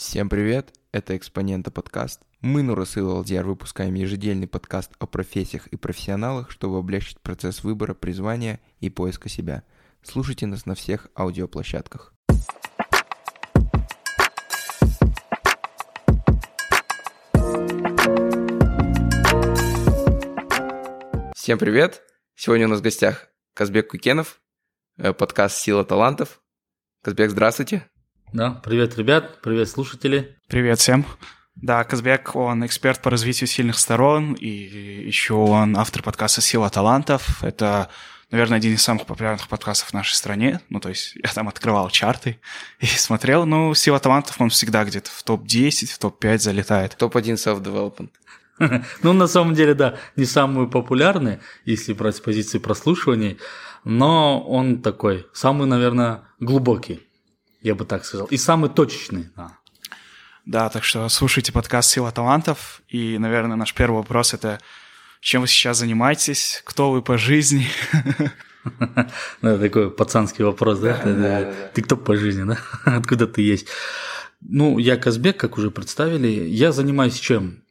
Всем привет, это Экспонента подкаст. Мы, Нурасы Алдиар, выпускаем ежедельный подкаст о профессиях и профессионалах, чтобы облегчить процесс выбора, призвания и поиска себя. Слушайте нас на всех аудиоплощадках. Всем привет! Сегодня у нас в гостях Казбек Кукенов, э, подкаст «Сила талантов». Казбек, здравствуйте. Да, привет, ребят, привет, слушатели. Привет всем. Да, Казбек, он эксперт по развитию сильных сторон, и еще он автор подкаста «Сила талантов». Это, наверное, один из самых популярных подкастов в нашей стране. Ну, то есть я там открывал чарты и смотрел. Ну, «Сила талантов» он всегда где-то в топ-10, в топ-5 залетает. Топ-1 self-development. Ну, на самом деле, да, не самый популярный, если брать с позиции прослушиваний, но он такой, самый, наверное, глубокий я бы так сказал. И самый точечный, да. Да, так что слушайте подкаст «Сила талантов». И, наверное, наш первый вопрос – это чем вы сейчас занимаетесь? Кто вы по жизни? Ну, такой пацанский вопрос, да? Ты кто по жизни, да? Откуда ты есть? Ну, я Казбек, как уже представили. Я занимаюсь чем?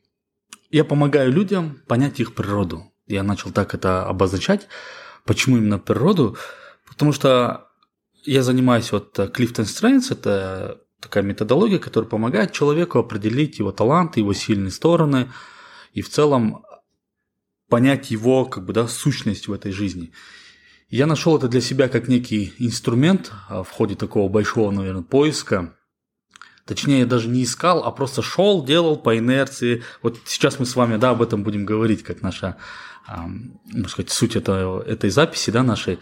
Я помогаю людям понять их природу. Я начал так это обозначать. Почему именно природу? Потому что я занимаюсь вот э, Clifton Strengths, это такая методология, которая помогает человеку определить его таланты, его сильные стороны и в целом понять его как бы, да, сущность в этой жизни. Я нашел это для себя как некий инструмент в ходе такого большого, наверное, поиска. Точнее, я даже не искал, а просто шел, делал по инерции. Вот сейчас мы с вами, да, об этом будем говорить, как наша, можно сказать, суть это, этой записи, да, нашей.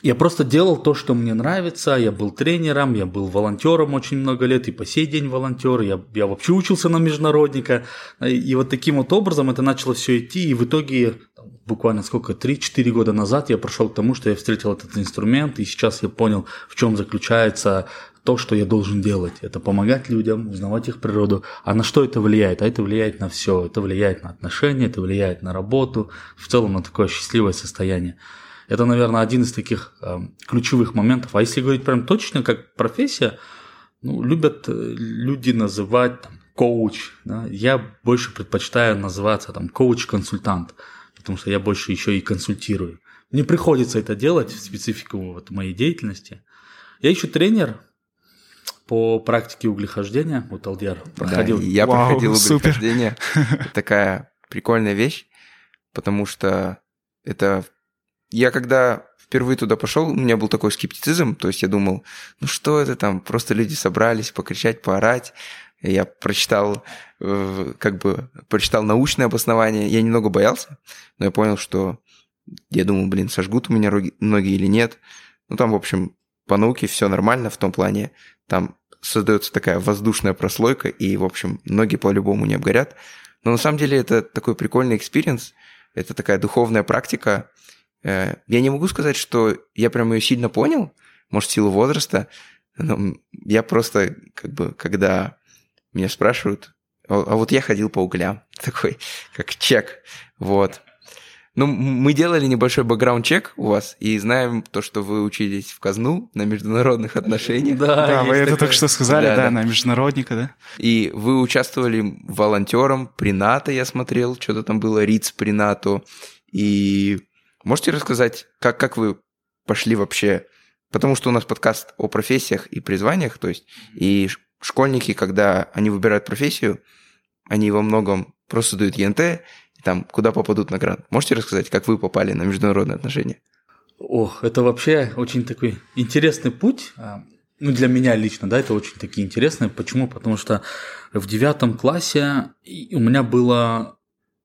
Я просто делал то, что мне нравится. Я был тренером, я был волонтером очень много лет, и по сей день волонтер. Я, я вообще учился на международника. И вот таким вот образом это начало все идти. И в итоге, буквально сколько, 3-4 года назад я прошел к тому, что я встретил этот инструмент, и сейчас я понял, в чем заключается то, что я должен делать. Это помогать людям, узнавать их природу. А на что это влияет? А это влияет на все. Это влияет на отношения, это влияет на работу, в целом на такое счастливое состояние. Это, наверное, один из таких э, ключевых моментов. А если говорить прям точно, как профессия, ну, любят э, люди называть там, коуч. Да? Я больше предпочитаю называться там коуч-консультант, потому что я больше еще и консультирую. Мне приходится это делать в специфику вот моей деятельности. Я еще тренер по практике углехождения. Вот Алдиар проходил. Да, я Вау, проходил углехождение. Такая прикольная вещь, потому что это я когда впервые туда пошел, у меня был такой скептицизм, то есть я думал, ну что это там, просто люди собрались покричать, поорать. Я прочитал, э, как бы, прочитал научное обоснование, я немного боялся, но я понял, что я думал, блин, сожгут у меня ноги или нет. Ну там, в общем, по науке все нормально в том плане, там создается такая воздушная прослойка, и, в общем, ноги по-любому не обгорят. Но на самом деле это такой прикольный experience, это такая духовная практика, я не могу сказать, что я прям ее сильно понял, может, в силу возраста, но я просто, как бы, когда меня спрашивают, а, а вот я ходил по углям, такой, как чек, вот. Ну, мы делали небольшой background check у вас и знаем то, что вы учились в КазНУ на международных отношениях. Да, да вы это только что сказали, да, да, на международника, да. И вы участвовали волонтером при НАТО, я смотрел, что-то там было, РИЦ при НАТО. И Можете рассказать, как, как вы пошли вообще? Потому что у нас подкаст о профессиях и призваниях, то есть и школьники, когда они выбирают профессию, они во многом просто дают ЕНТ, и там куда попадут на грант. Можете рассказать, как вы попали на международные отношения? Ох, это вообще очень такой интересный путь. А, ну, для меня лично, да, это очень такие интересные. Почему? Потому что в девятом классе у меня было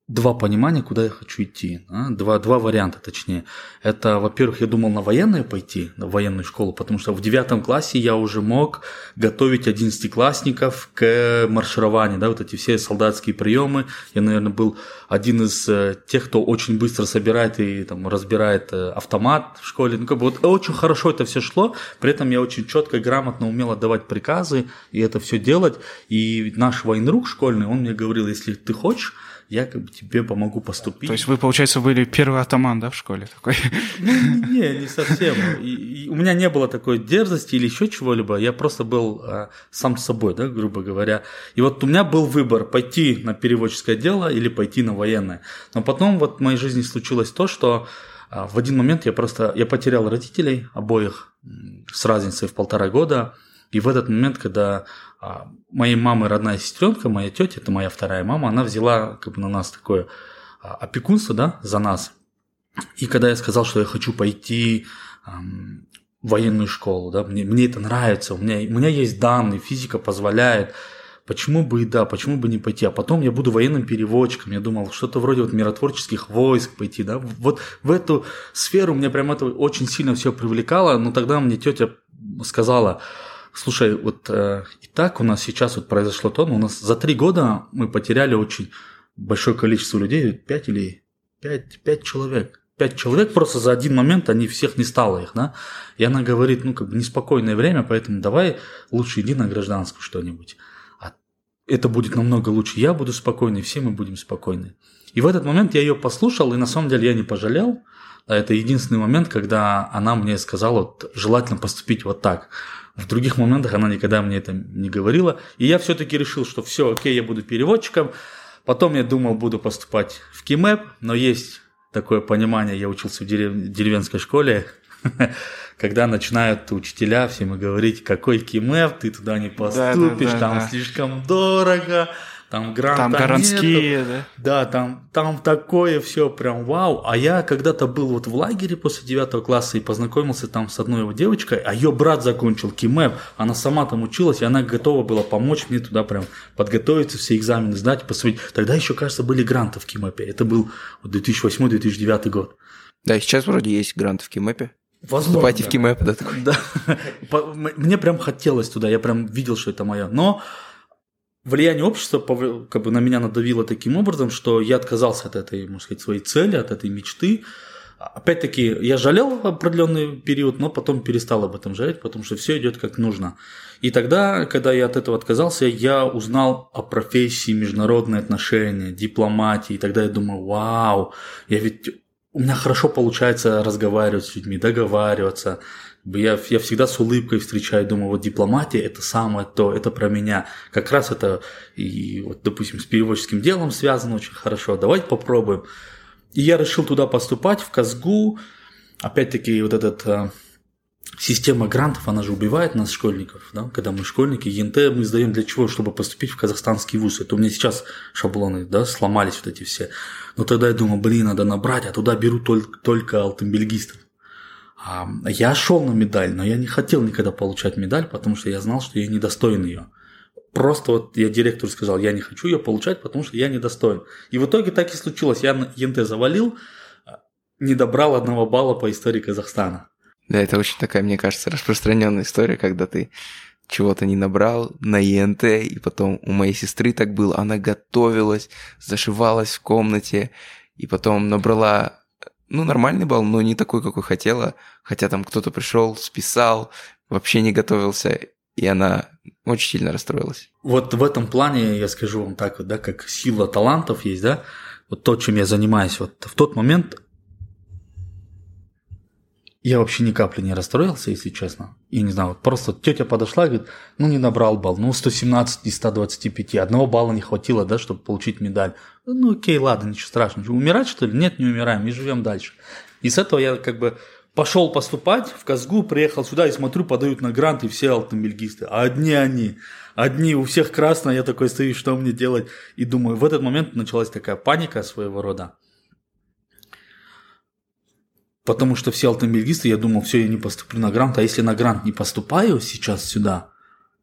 два понимания, куда я хочу идти. Да? Два, два варианта, точнее. Это, во-первых, я думал на военную пойти, на военную школу, потому что в девятом классе я уже мог готовить одиннадцатиклассников к маршированию, да, вот эти все солдатские приемы. Я, наверное, был один из э, тех, кто очень быстро собирает и там, разбирает э, автомат в школе. Ну, как бы вот очень хорошо это все шло, при этом я очень четко и грамотно умел отдавать приказы и это все делать. И наш военрук школьный, он мне говорил, если ты хочешь, я как бы тебе помогу поступить. То есть вы, получается, были первый атаман, да, в школе такой? Не, не совсем. И, и у меня не было такой дерзости или еще чего-либо. Я просто был а, сам с собой, да, грубо говоря. И вот у меня был выбор пойти на переводческое дело или пойти на военное. Но потом вот в моей жизни случилось то, что а, в один момент я просто я потерял родителей обоих с разницей в полтора года. И в этот момент, когда моей мамы родная сестренка, моя тетя, это моя вторая мама, она взяла как бы на нас такое а, опекунство, да, за нас. И когда я сказал, что я хочу пойти в военную школу, да, мне, мне это нравится, у меня, у меня есть данные, физика позволяет, почему бы и да, почему бы не пойти, а потом я буду военным переводчиком, я думал, что-то вроде вот миротворческих войск пойти, да, вот в эту сферу меня прям это очень сильно все привлекало, но тогда мне тетя сказала, Слушай, вот э, и так у нас сейчас вот произошло то, но у нас за три года мы потеряли очень большое количество людей, пять или пять, пять человек. Пять человек просто за один момент, они всех не стало их, да. И она говорит, ну, как бы неспокойное время, поэтому давай лучше иди на гражданскую что-нибудь. А это будет намного лучше. Я буду спокойный, все мы будем спокойны. И в этот момент я ее послушал, и на самом деле я не пожалел. Это единственный момент, когда она мне сказала, вот, желательно поступить вот так. В других моментах она никогда мне это не говорила. И я все-таки решил, что все, окей, я буду переводчиком. Потом я думал, буду поступать в КИМЭП, но есть такое понимание, я учился в дерев... деревенской школе, когда начинают учителя всем говорить, какой КИМЭП, ты туда не поступишь, да, да, да, там да. слишком дорого, там гранта Там нету. да? Да, там, там такое все прям вау. А я когда-то был вот в лагере после девятого класса и познакомился там с одной его девочкой, а ее брат закончил КИМЭП, она сама там училась, и она готова была помочь мне туда прям подготовиться, все экзамены сдать, посмотреть. Тогда еще, кажется, были гранты в КИМЭПе. Это был 2008-2009 год. Да, и сейчас вроде есть гранты в КИМЭПе. Возможно. Вступайте в КИМЭП, да? Такой. Да. Мне прям хотелось туда, я прям видел, что это мое. Но влияние общества как бы на меня надавило таким образом, что я отказался от этой, можно сказать, своей цели, от этой мечты. Опять-таки, я жалел определенный период, но потом перестал об этом жалеть, потому что все идет как нужно. И тогда, когда я от этого отказался, я узнал о профессии международные отношения, дипломатии. И тогда я думаю, вау, я ведь у меня хорошо получается разговаривать с людьми, договариваться, я, я всегда с улыбкой встречаю, думаю, вот дипломатия это самое то, это про меня. Как раз это, и вот, допустим, с переводческим делом связано очень хорошо. Давайте попробуем. И я решил туда поступать, в Казгу. Опять-таки, вот этот а, система грантов, она же убивает нас, школьников. Да? Когда мы школьники, ЕНТ мы сдаем для чего? Чтобы поступить в казахстанский вуз. Это у меня сейчас шаблоны да, сломались вот эти все. Но тогда я думал, блин, надо набрать, а туда берут только, только алтенбельгистов. Я шел на медаль, но я не хотел никогда получать медаль, потому что я знал, что я недостоин ее. Просто вот я директору сказал, я не хочу ее получать, потому что я недостоин. И в итоге так и случилось. Я ЕНТ завалил, а, не добрал одного балла по истории Казахстана. Да, это очень такая, мне кажется, распространенная история, когда ты чего-то не набрал на ЕНТ, и потом у моей сестры так было, она готовилась, зашивалась в комнате, и потом набрала ну, нормальный балл, но не такой, какой хотела. Хотя там кто-то пришел, списал, вообще не готовился, и она очень сильно расстроилась. Вот в этом плане я скажу вам так, да, как сила талантов есть, да, вот то, чем я занимаюсь, вот в тот момент я вообще ни капли не расстроился, если честно. И не знаю, вот просто тетя подошла и говорит, ну не набрал балл, ну 117 из 125, одного балла не хватило, да, чтобы получить медаль. Ну окей, ладно, ничего страшного. Умирать что ли? Нет, не умираем, и живем дальше. И с этого я как бы пошел поступать в Казгу, приехал сюда и смотрю, подают на грант, и все автомобильгисты. А одни они. Одни, у всех красное, я такой стою, что мне делать? И думаю, в этот момент началась такая паника своего рода. Потому что все автомобилисты, я думал, все, я не поступлю на грант. А если на грант не поступаю сейчас сюда,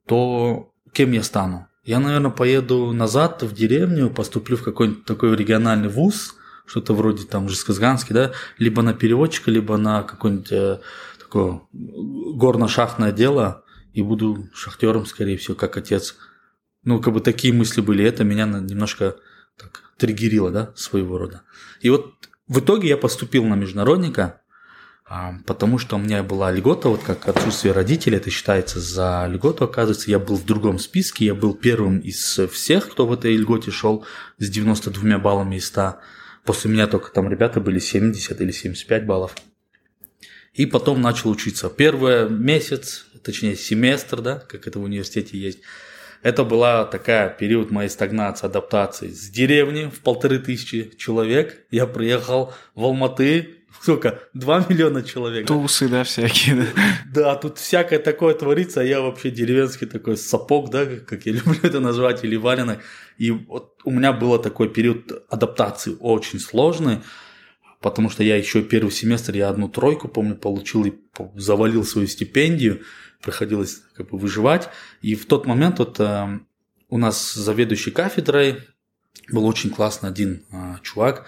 то кем я стану? Я, наверное, поеду назад в деревню, поступлю в какой-нибудь такой региональный вуз, что-то вроде там Жесказганский, да, либо на переводчика, либо на какое-нибудь э, такое горно-шахтное дело, и буду шахтером, скорее всего, как отец. Ну, как бы такие мысли были, это меня немножко так триггерило, да, своего рода. И вот в итоге я поступил на международника, а, потому что у меня была льгота, вот как отсутствие родителей, это считается за льготу, оказывается, я был в другом списке, я был первым из всех, кто в этой льготе шел с 92 баллами из 100. После меня только там ребята были 70 или 75 баллов. И потом начал учиться. Первый месяц, точнее семестр, да, как это в университете есть, это была такая период моей стагнации, адаптации. С деревни в полторы тысячи человек я приехал в Алматы, сколько, 2 миллиона человек. Тусы, да, всякие. Да. да, тут всякое такое творится, а я вообще деревенский такой сапог, да, как я люблю это назвать, или вареный. И вот у меня был такой период адаптации очень сложный, потому что я еще первый семестр, я одну тройку, помню, получил и завалил свою стипендию, приходилось как бы выживать. И в тот момент вот э, у нас заведующий кафедрой был очень классный один э, чувак,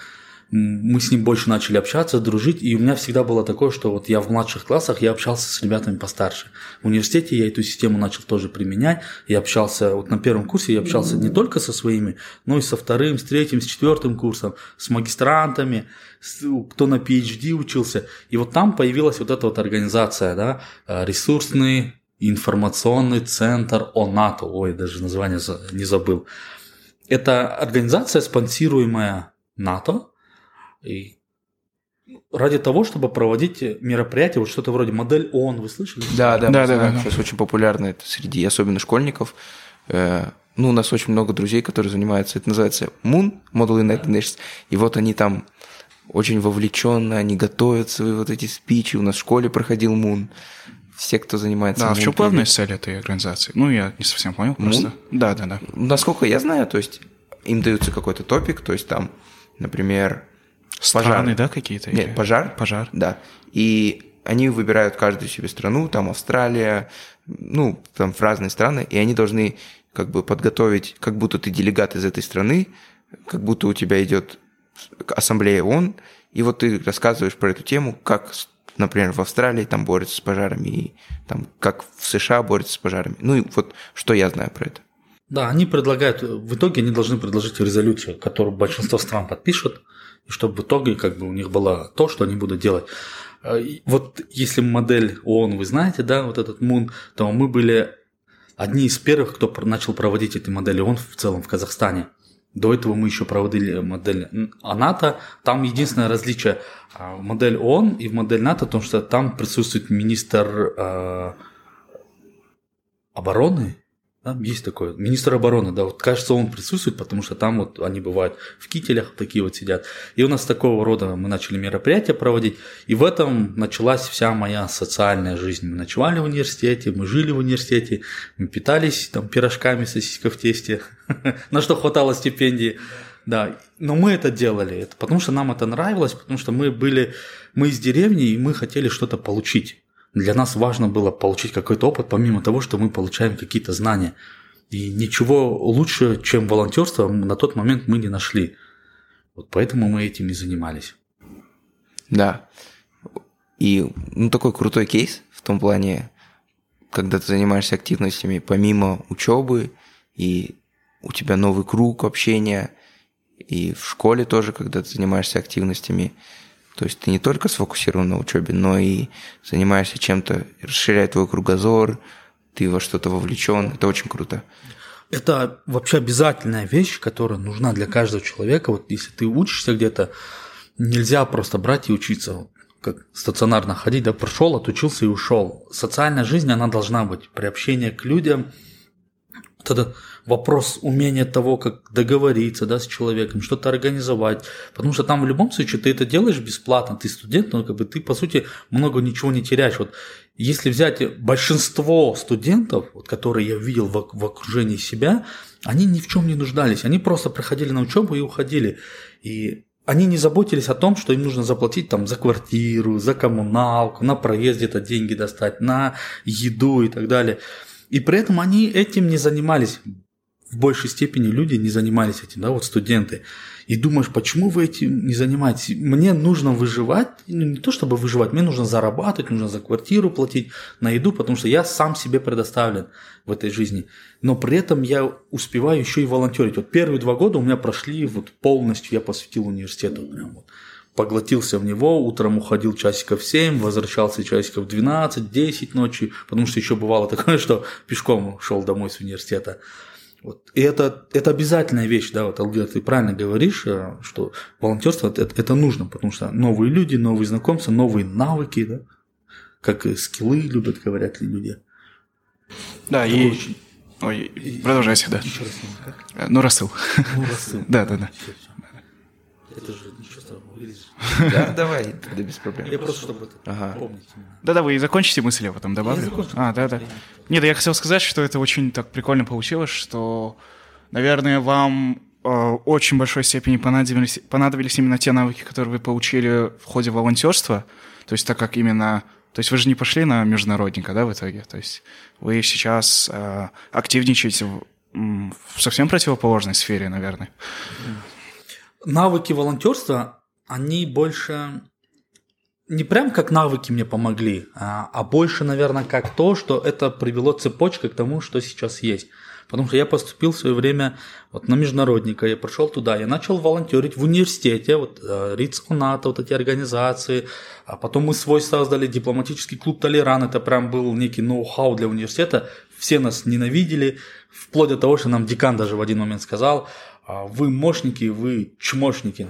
мы с ним больше начали общаться, дружить, и у меня всегда было такое, что вот я в младших классах, я общался с ребятами постарше. В университете я эту систему начал тоже применять, я общался, вот на первом курсе я общался не только со своими, но и со вторым, с третьим, с четвертым курсом, с магистрантами, с, кто на PhD учился, и вот там появилась вот эта вот организация, да, э, ресурсный информационный центр ОНАТО, ой, даже название не забыл. Это организация, спонсируемая НАТО, и ради того, чтобы проводить мероприятия, вот что-то вроде модель ООН, вы слышали? Да, да, да, да, да. Сейчас очень популярно это среди особенно школьников. Э, ну, у нас очень много друзей, которые занимаются, это называется Moon, Model United Nations, и вот они там очень вовлечены, они готовят свои вот эти спичи, у нас в школе проходил Moon, все, кто занимается... Да, а в чем главная цель этой организации? Ну, я не совсем понял просто. Да, да, да. Насколько я знаю, то есть им дается какой-то топик, то есть там, например, Страны, да, какие-то? Нет, пожар. Пожар. Да. И они выбирают каждую себе страну, там Австралия, ну, там в разные страны, и они должны как бы подготовить, как будто ты делегат из этой страны, как будто у тебя идет ассамблея ООН, и вот ты рассказываешь про эту тему, как, например, в Австралии там борются с пожарами, и там как в США борются с пожарами. Ну и вот что я знаю про это. Да, они предлагают, в итоге они должны предложить резолюцию, которую большинство стран подпишут, и чтобы в итоге как бы у них было то, что они будут делать. А, вот если модель ООН вы знаете, да, вот этот Мун, то мы были одни из первых, кто начал проводить эти модели ООН в целом в Казахстане. До этого мы еще проводили модель НАТО. Там единственное различие а, в модель ООН и в модель НАТО, потому что там присутствует министр э, обороны, да, есть такое. Министр обороны, да, вот кажется, он присутствует, потому что там вот они бывают в кителях, такие вот сидят. И у нас такого рода мы начали мероприятия проводить, и в этом началась вся моя социальная жизнь. Мы ночевали в университете, мы жили в университете, мы питались там пирожками, сосиска в тесте, на что хватало стипендии. Да, но мы это делали, это потому что нам это нравилось, потому что мы были, мы из деревни, и мы хотели что-то получить для нас важно было получить какой-то опыт, помимо того, что мы получаем какие-то знания. И ничего лучше, чем волонтерство, на тот момент мы не нашли. Вот поэтому мы этим и занимались. Да. И ну, такой крутой кейс в том плане, когда ты занимаешься активностями помимо учебы, и у тебя новый круг общения, и в школе тоже, когда ты занимаешься активностями, то есть ты не только сфокусирован на учебе, но и занимаешься чем-то, расширяет твой кругозор, ты во что-то вовлечен. Это очень круто. Это вообще обязательная вещь, которая нужна для каждого человека. Вот если ты учишься где-то, нельзя просто брать и учиться как стационарно ходить, да, прошел, отучился и ушел. Социальная жизнь, она должна быть. Приобщение к людям, вот вопрос умения того, как договориться да, с человеком, что-то организовать. Потому что там в любом случае ты это делаешь бесплатно, ты студент, но как бы ты, по сути, много ничего не теряешь. Вот если взять большинство студентов, вот, которые я видел в, в окружении себя, они ни в чем не нуждались. Они просто приходили на учебу и уходили. И они не заботились о том, что им нужно заплатить там за квартиру, за коммуналку, на проезд где-то деньги достать, на еду и так далее. И при этом они этим не занимались в большей степени люди не занимались этим, да, вот студенты. И думаешь, почему вы этим не занимаетесь? Мне нужно выживать, ну, не то чтобы выживать, мне нужно зарабатывать, нужно за квартиру платить, на еду, потому что я сам себе предоставлен в этой жизни. Но при этом я успеваю еще и волонтерить. Вот первые два года у меня прошли вот полностью, я посвятил университету прям вот поглотился в него, утром уходил часиков 7, возвращался часиков 12, 10 ночи, потому что еще бывало такое, что пешком шел домой с университета. Вот. И это, это обязательная вещь, да, вот, Алгер, ты правильно говоришь, э, что волонтерство это, это нужно, потому что новые люди, новые знакомства, новые навыки, да, как и скиллы любят, говорят люди. Да, это и... Очень... Ой, продолжайте, да. Еще раз, как? Ну, рассыл. Ну, рассыл. Да, да, да. Это же Да, давай, да без проблем. Я просто, чтобы это помнить. Да-да, вы закончите мысль, я потом добавлю. А, да-да. Нет, я хотел сказать, что это очень так прикольно получилось, что, наверное, вам э, очень большой степени понадобились, понадобились именно те навыки, которые вы получили в ходе волонтерства. То есть так как именно... То есть вы же не пошли на международника, да, в итоге? То есть вы сейчас э, активничаете в, в совсем противоположной сфере, наверное навыки волонтерства, они больше не прям как навыки мне помогли, а, а больше, наверное, как то, что это привело цепочкой к тому, что сейчас есть. Потому что я поступил в свое время вот на международника, я пришел туда, я начал волонтерить в университете, вот э, РИЦ НАТО, вот эти организации, а потом мы свой создали дипломатический клуб Толеран, это прям был некий ноу-хау для университета, все нас ненавидели, вплоть до того, что нам декан даже в один момент сказал, вы мощники, вы чмошники.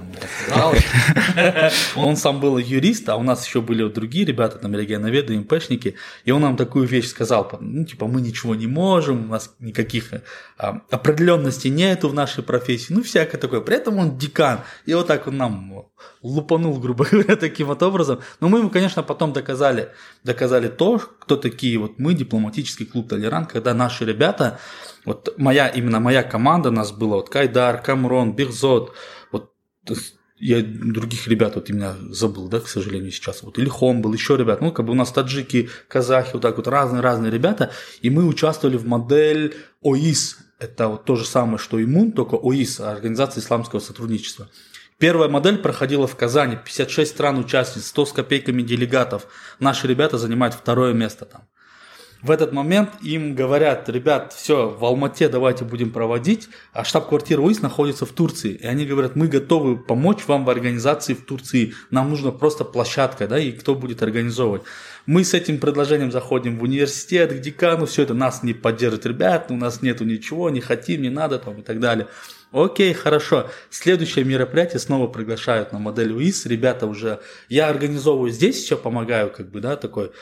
Он сам был юрист, а у нас еще были другие ребята, там, регионоведы, МПшники, и он нам такую вещь сказал, ну, типа, мы ничего не можем, у нас никаких а, определенностей нету в нашей профессии, ну, всякое такое. При этом он декан, и вот так он нам лупанул, грубо говоря, таким вот образом. Но мы ему, конечно, потом доказали, доказали то, кто такие вот мы, дипломатический клуб «Толерант», когда наши ребята, вот моя, именно моя команда, нас было вот Кайдар, Камрон, Бирзот, вот я других ребят вот именно забыл, да, к сожалению, сейчас. Вот Ильхом был, еще ребят. Ну, как бы у нас таджики, казахи, вот так вот разные-разные ребята. И мы участвовали в модель ОИС. Это вот то же самое, что ИМУН, только ОИС, Организация исламского сотрудничества. Первая модель проходила в Казани, 56 стран участниц, 100 с копейками делегатов. Наши ребята занимают второе место там. В этот момент им говорят, ребят, все, в Алмате давайте будем проводить, а штаб-квартира УИС находится в Турции. И они говорят, мы готовы помочь вам в организации в Турции, нам нужна просто площадка, да, и кто будет организовывать. Мы с этим предложением заходим в университет, к декану, все это нас не поддержит, ребят, у нас нету ничего, не хотим, не надо там и так далее. Окей, хорошо. Следующее мероприятие снова приглашают на модель УИС. Ребята уже... Я организовываю здесь еще, помогаю, как бы, да, такой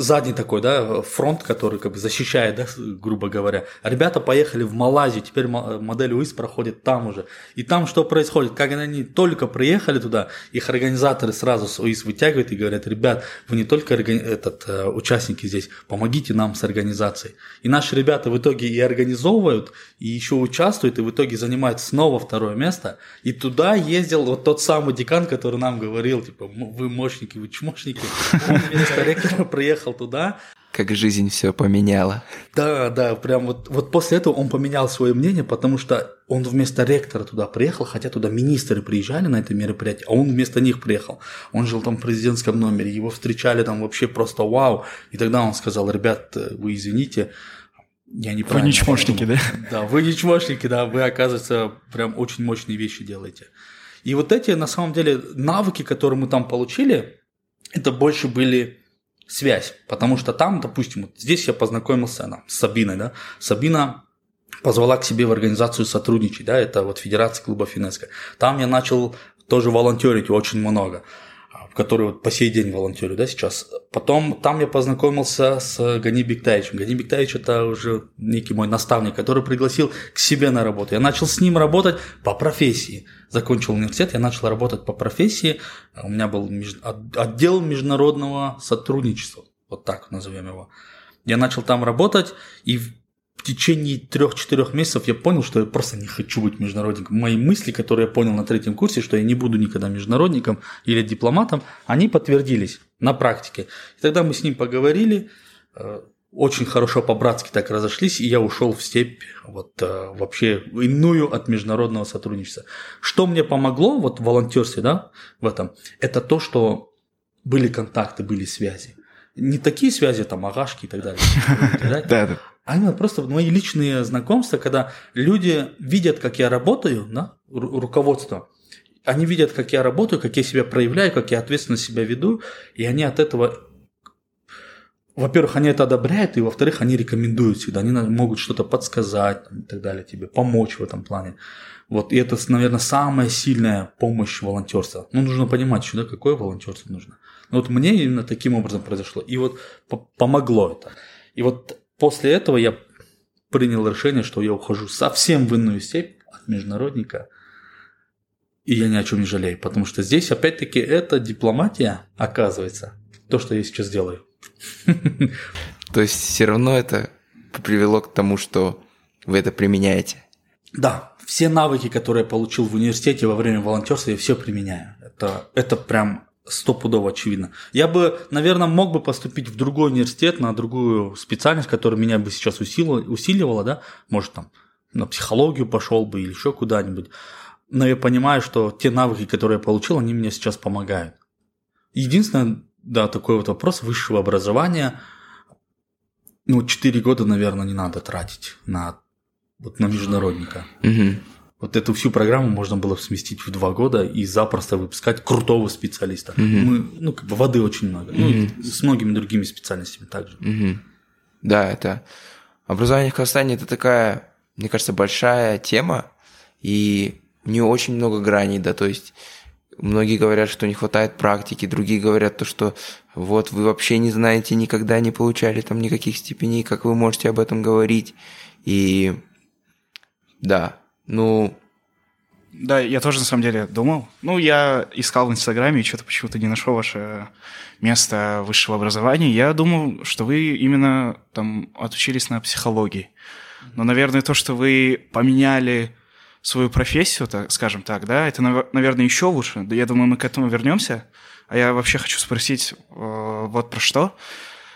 задний такой, да, фронт, который как бы защищает, да, грубо говоря. ребята поехали в Малайзию, теперь модель УИС проходит там уже. И там что происходит? Как они только приехали туда, их организаторы сразу с УИС вытягивают и говорят, ребят, вы не только этот, э, участники здесь, помогите нам с организацией. И наши ребята в итоге и организовывают, и еще участвуют, и в итоге занимают снова второе место. И туда ездил вот тот самый декан, который нам говорил, типа, вы мощники, вы чмошники. Он вместо ректора приехал приехал туда. Как жизнь все поменяла. Да, да, прям вот, вот после этого он поменял свое мнение, потому что он вместо ректора туда приехал, хотя туда министры приезжали на это мероприятие, а он вместо них приехал. Он жил там в президентском номере, его встречали там вообще просто вау. И тогда он сказал, ребят, вы извините, я не Вы не чмошники, да? Да, вы не чмошники, да, вы, оказывается, прям очень мощные вещи делаете. И вот эти, на самом деле, навыки, которые мы там получили, это больше были связь, потому что там, допустим, вот здесь я познакомился ну, с Сабиной, да, Сабина позвала к себе в организацию сотрудничать, да, это вот Федерация клубов ЮНЕСКО. Там я начал тоже волонтерить очень много в который вот по сей день волонтерю, да, сейчас. Потом там я познакомился с Гани Бектаевичем. Гани Бектаевич это уже некий мой наставник, который пригласил к себе на работу. Я начал с ним работать по профессии. Закончил университет, я начал работать по профессии. У меня был отдел международного сотрудничества, вот так назовем его. Я начал там работать, и в течение трех-четырех месяцев я понял, что я просто не хочу быть международником. Мои мысли, которые я понял на третьем курсе, что я не буду никогда международником или дипломатом, они подтвердились на практике. И тогда мы с ним поговорили, э, очень хорошо по-братски так разошлись, и я ушел в степь вот э, вообще иную от международного сотрудничества. Что мне помогло вот в волонтерстве, да, в этом, это то, что были контакты, были связи. Не такие связи, там, агашки и так далее. Да, да а именно просто мои личные знакомства, когда люди видят, как я работаю, да, руководство, они видят, как я работаю, как я себя проявляю, как я ответственно себя веду, и они от этого во-первых, они это одобряют, и во-вторых, они рекомендуют всегда. Они могут что-то подсказать и так далее тебе, помочь в этом плане. Вот, и это, наверное, самая сильная помощь волонтерства. Ну, нужно понимать, что, да, какое волонтерство нужно. Но вот мне именно таким образом произошло. И вот помогло это. И вот после этого я принял решение, что я ухожу совсем в иную степь от международника. И я ни о чем не жалею, потому что здесь, опять-таки, это дипломатия, оказывается, то, что я сейчас делаю. То есть все равно это привело к тому, что вы это применяете? Да, все навыки, которые я получил в университете во время волонтерства, я все применяю. Это, это прям стопудово очевидно. Я бы, наверное, мог бы поступить в другой университет, на другую специальность, которая меня бы сейчас усилила, усиливала, да, может там на психологию пошел бы или еще куда-нибудь. Но я понимаю, что те навыки, которые я получил, они мне сейчас помогают. Единственное, да, такой вот вопрос высшего образования. Ну, 4 года, наверное, не надо тратить на, вот, на международника. Угу. Вот эту всю программу можно было сместить в 2 года и запросто выпускать крутого специалиста. Угу. Мы, ну, как бы воды очень много. Угу. Ну, с многими другими специальностями также. Угу. Да, это... Образование в Казахстане – это такая, мне кажется, большая тема, и у нее очень много граней, да, то есть Многие говорят, что не хватает практики, другие говорят то, что вот вы вообще не знаете, никогда не получали там никаких степеней, как вы можете об этом говорить. И да, ну... Да, я тоже на самом деле думал. Ну, я искал в Инстаграме и что-то почему-то не нашел ваше место высшего образования. Я думал, что вы именно там отучились на психологии. Но, наверное, то, что вы поменяли свою профессию, так, скажем так, да, это, наверное, еще лучше. Я думаю, мы к этому вернемся. А я вообще хочу спросить э, вот про что.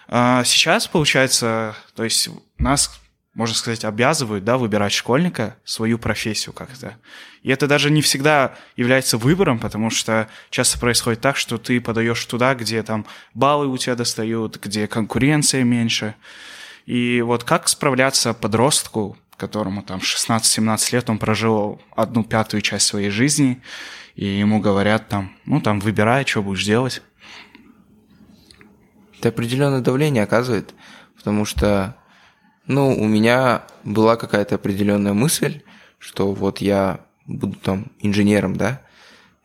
Э, сейчас, получается, то есть нас, можно сказать, обязывают, да, выбирать школьника, свою профессию как-то. И это даже не всегда является выбором, потому что часто происходит так, что ты подаешь туда, где там баллы у тебя достают, где конкуренция меньше. И вот как справляться подростку, которому там 16-17 лет, он прожил одну пятую часть своей жизни, и ему говорят там, ну там, выбирай, что будешь делать. Это определенное давление оказывает, потому что, ну, у меня была какая-то определенная мысль, что вот я буду там инженером, да,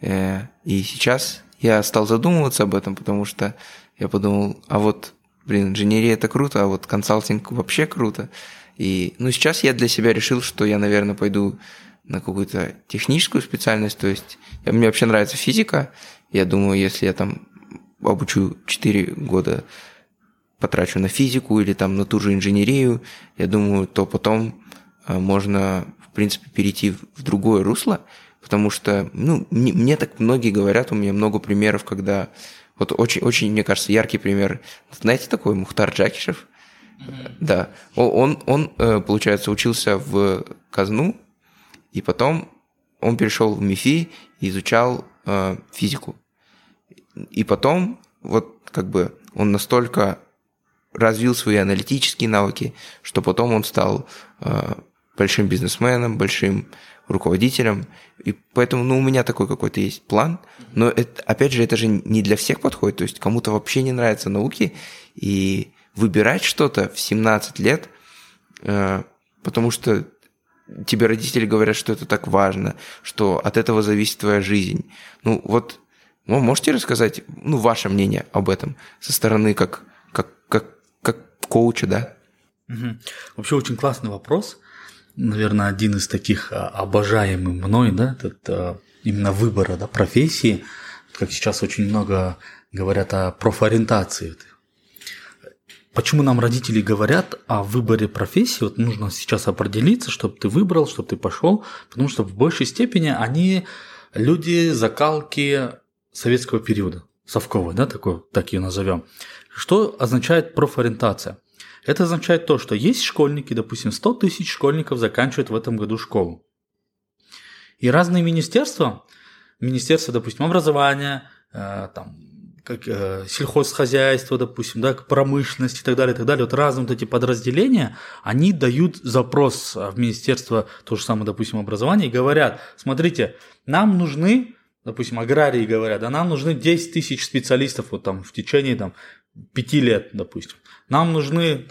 э, и сейчас я стал задумываться об этом, потому что я подумал, а вот, блин, инженерия это круто, а вот консалтинг вообще круто. И, ну, сейчас я для себя решил, что я, наверное, пойду на какую-то техническую специальность, то есть мне вообще нравится физика, я думаю, если я там обучу 4 года, потрачу на физику или там на ту же инженерию, я думаю, то потом э, можно, в принципе, перейти в другое русло, потому что, ну, мне, мне так многие говорят, у меня много примеров, когда вот очень, очень, мне кажется, яркий пример. Знаете такой Мухтар Джакишев? Да. Он, он, э, получается, учился в Казну, и потом он перешел в МИФИ и изучал э, физику. И потом, вот как бы он настолько развил свои аналитические навыки, что потом он стал э, большим бизнесменом, большим руководителем. И поэтому, ну, у меня такой какой-то есть план. Но это, опять же, это же не для всех подходит. То есть кому-то вообще не нравятся науки, и выбирать что-то в 17 лет, э, потому что тебе родители говорят, что это так важно, что от этого зависит твоя жизнь. Ну вот, ну, можете рассказать, ну, ваше мнение об этом со стороны как коуча, да? Угу. Вообще очень классный вопрос. Наверное, один из таких а, обожаемых мной, да, этот, а, именно выбора да, профессии, как сейчас очень много говорят о профориентации. Почему нам родители говорят о выборе профессии? Вот нужно сейчас определиться, чтобы ты выбрал, чтобы ты пошел, потому что в большей степени они люди закалки советского периода, совковой, да, такой, так ее назовем. Что означает профориентация? Это означает то, что есть школьники, допустим, 100 тысяч школьников заканчивают в этом году школу. И разные министерства, министерство, допустим, образования, э, там, как э, сельхозхозяйство, допустим, да, промышленность и так далее, и так далее, вот разные вот эти подразделения, они дают запрос в Министерство, то же самое, допустим, образования, и говорят, смотрите, нам нужны допустим, аграрии говорят, да нам нужны 10 тысяч специалистов вот там в течение там, 5 лет, допустим. Нам нужны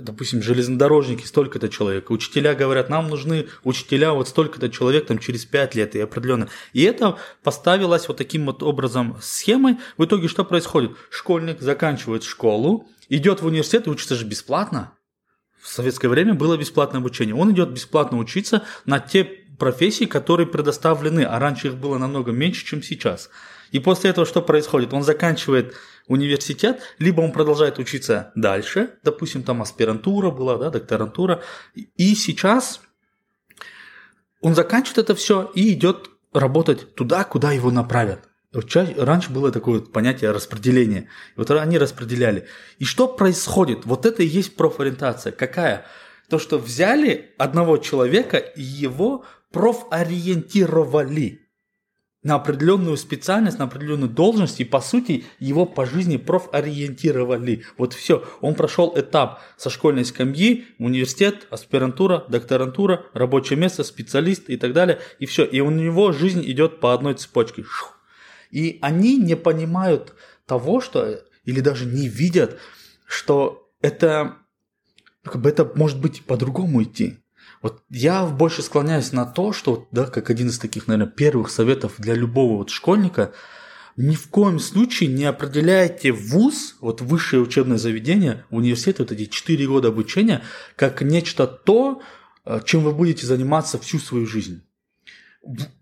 допустим, железнодорожники, столько-то человек. Учителя говорят, нам нужны учителя вот столько-то человек там через 5 лет и определенно. И это поставилось вот таким вот образом схемой. В итоге что происходит? Школьник заканчивает школу, идет в университет и учится же бесплатно. В советское время было бесплатное обучение. Он идет бесплатно учиться на те профессии, которые предоставлены, а раньше их было намного меньше, чем сейчас. И после этого что происходит? Он заканчивает университет, либо он продолжает учиться дальше, допустим, там аспирантура была, да, докторантура, и сейчас он заканчивает это все и идет работать туда, куда его направят. Раньше было такое понятие распределения. Вот они распределяли. И что происходит? Вот это и есть профориентация. Какая? То, что взяли одного человека и его профориентировали на определенную специальность, на определенную должность, и по сути его по жизни профориентировали. Вот все, он прошел этап со школьной скамьи, университет, аспирантура, докторантура, рабочее место, специалист и так далее, и все. И у него жизнь идет по одной цепочке. И они не понимают того, что, или даже не видят, что это, как бы это может быть по-другому идти. Вот я больше склоняюсь на то, что, да, как один из таких, наверное, первых советов для любого вот школьника, ни в коем случае не определяйте вуз, вот высшее учебное заведение, университет, вот эти 4 года обучения, как нечто то, э, чем вы будете заниматься всю свою жизнь.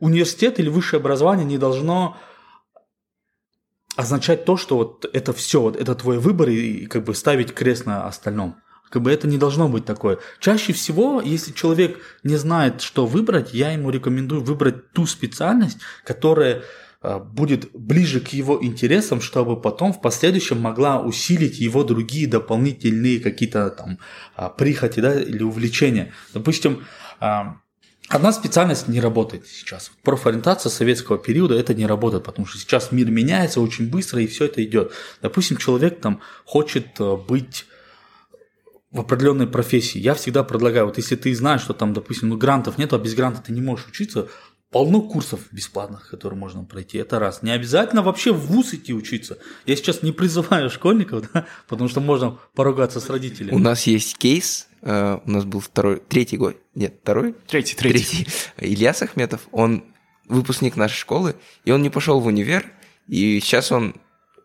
Университет или высшее образование не должно означать то, что вот это все, вот это твой выбор и как бы ставить крест на остальном. Как бы это не должно быть такое. Чаще всего, если человек не знает, что выбрать, я ему рекомендую выбрать ту специальность, которая а, будет ближе к его интересам, чтобы потом в последующем могла усилить его другие дополнительные какие-то там а, прихоти да, или увлечения. Допустим, а, Одна специальность не работает сейчас. Профориентация советского периода это не работает, потому что сейчас мир меняется очень быстро и все это идет. Допустим, человек там хочет быть в определенной профессии. Я всегда предлагаю, вот если ты знаешь, что там, допустим, ну, грантов нет, а без гранта ты не можешь учиться, полно курсов бесплатных, которые можно пройти. Это раз. Не обязательно вообще в ВУЗ идти учиться. Я сейчас не призываю школьников, да, потому что можно поругаться с родителями. У нас есть кейс, э, у нас был второй, третий год, нет, второй? Третий, третий. третий. Ильяс Ахметов, он выпускник нашей школы, и он не пошел в универ, и сейчас он,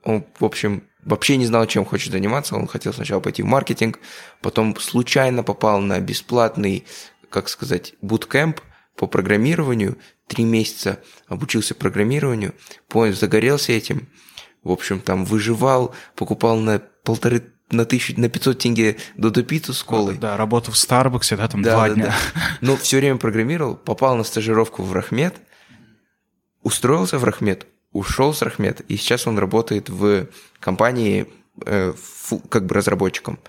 он в общем, вообще не знал, чем хочет заниматься. Он хотел сначала пойти в маркетинг, потом случайно попал на бесплатный, как сказать, буткемп по программированию. Три месяца обучился программированию, понял, загорелся этим. В общем, там выживал, покупал на полторы на тысячу, на 500 тенге до пиццу с колой. Да, работал в Старбаксе, да, там да, два да, дня. Да. Но все время программировал, попал на стажировку в Рахмет, устроился в Рахмет, ушел с Рахмет, и сейчас он работает в компании э, фу, как бы разработчиком.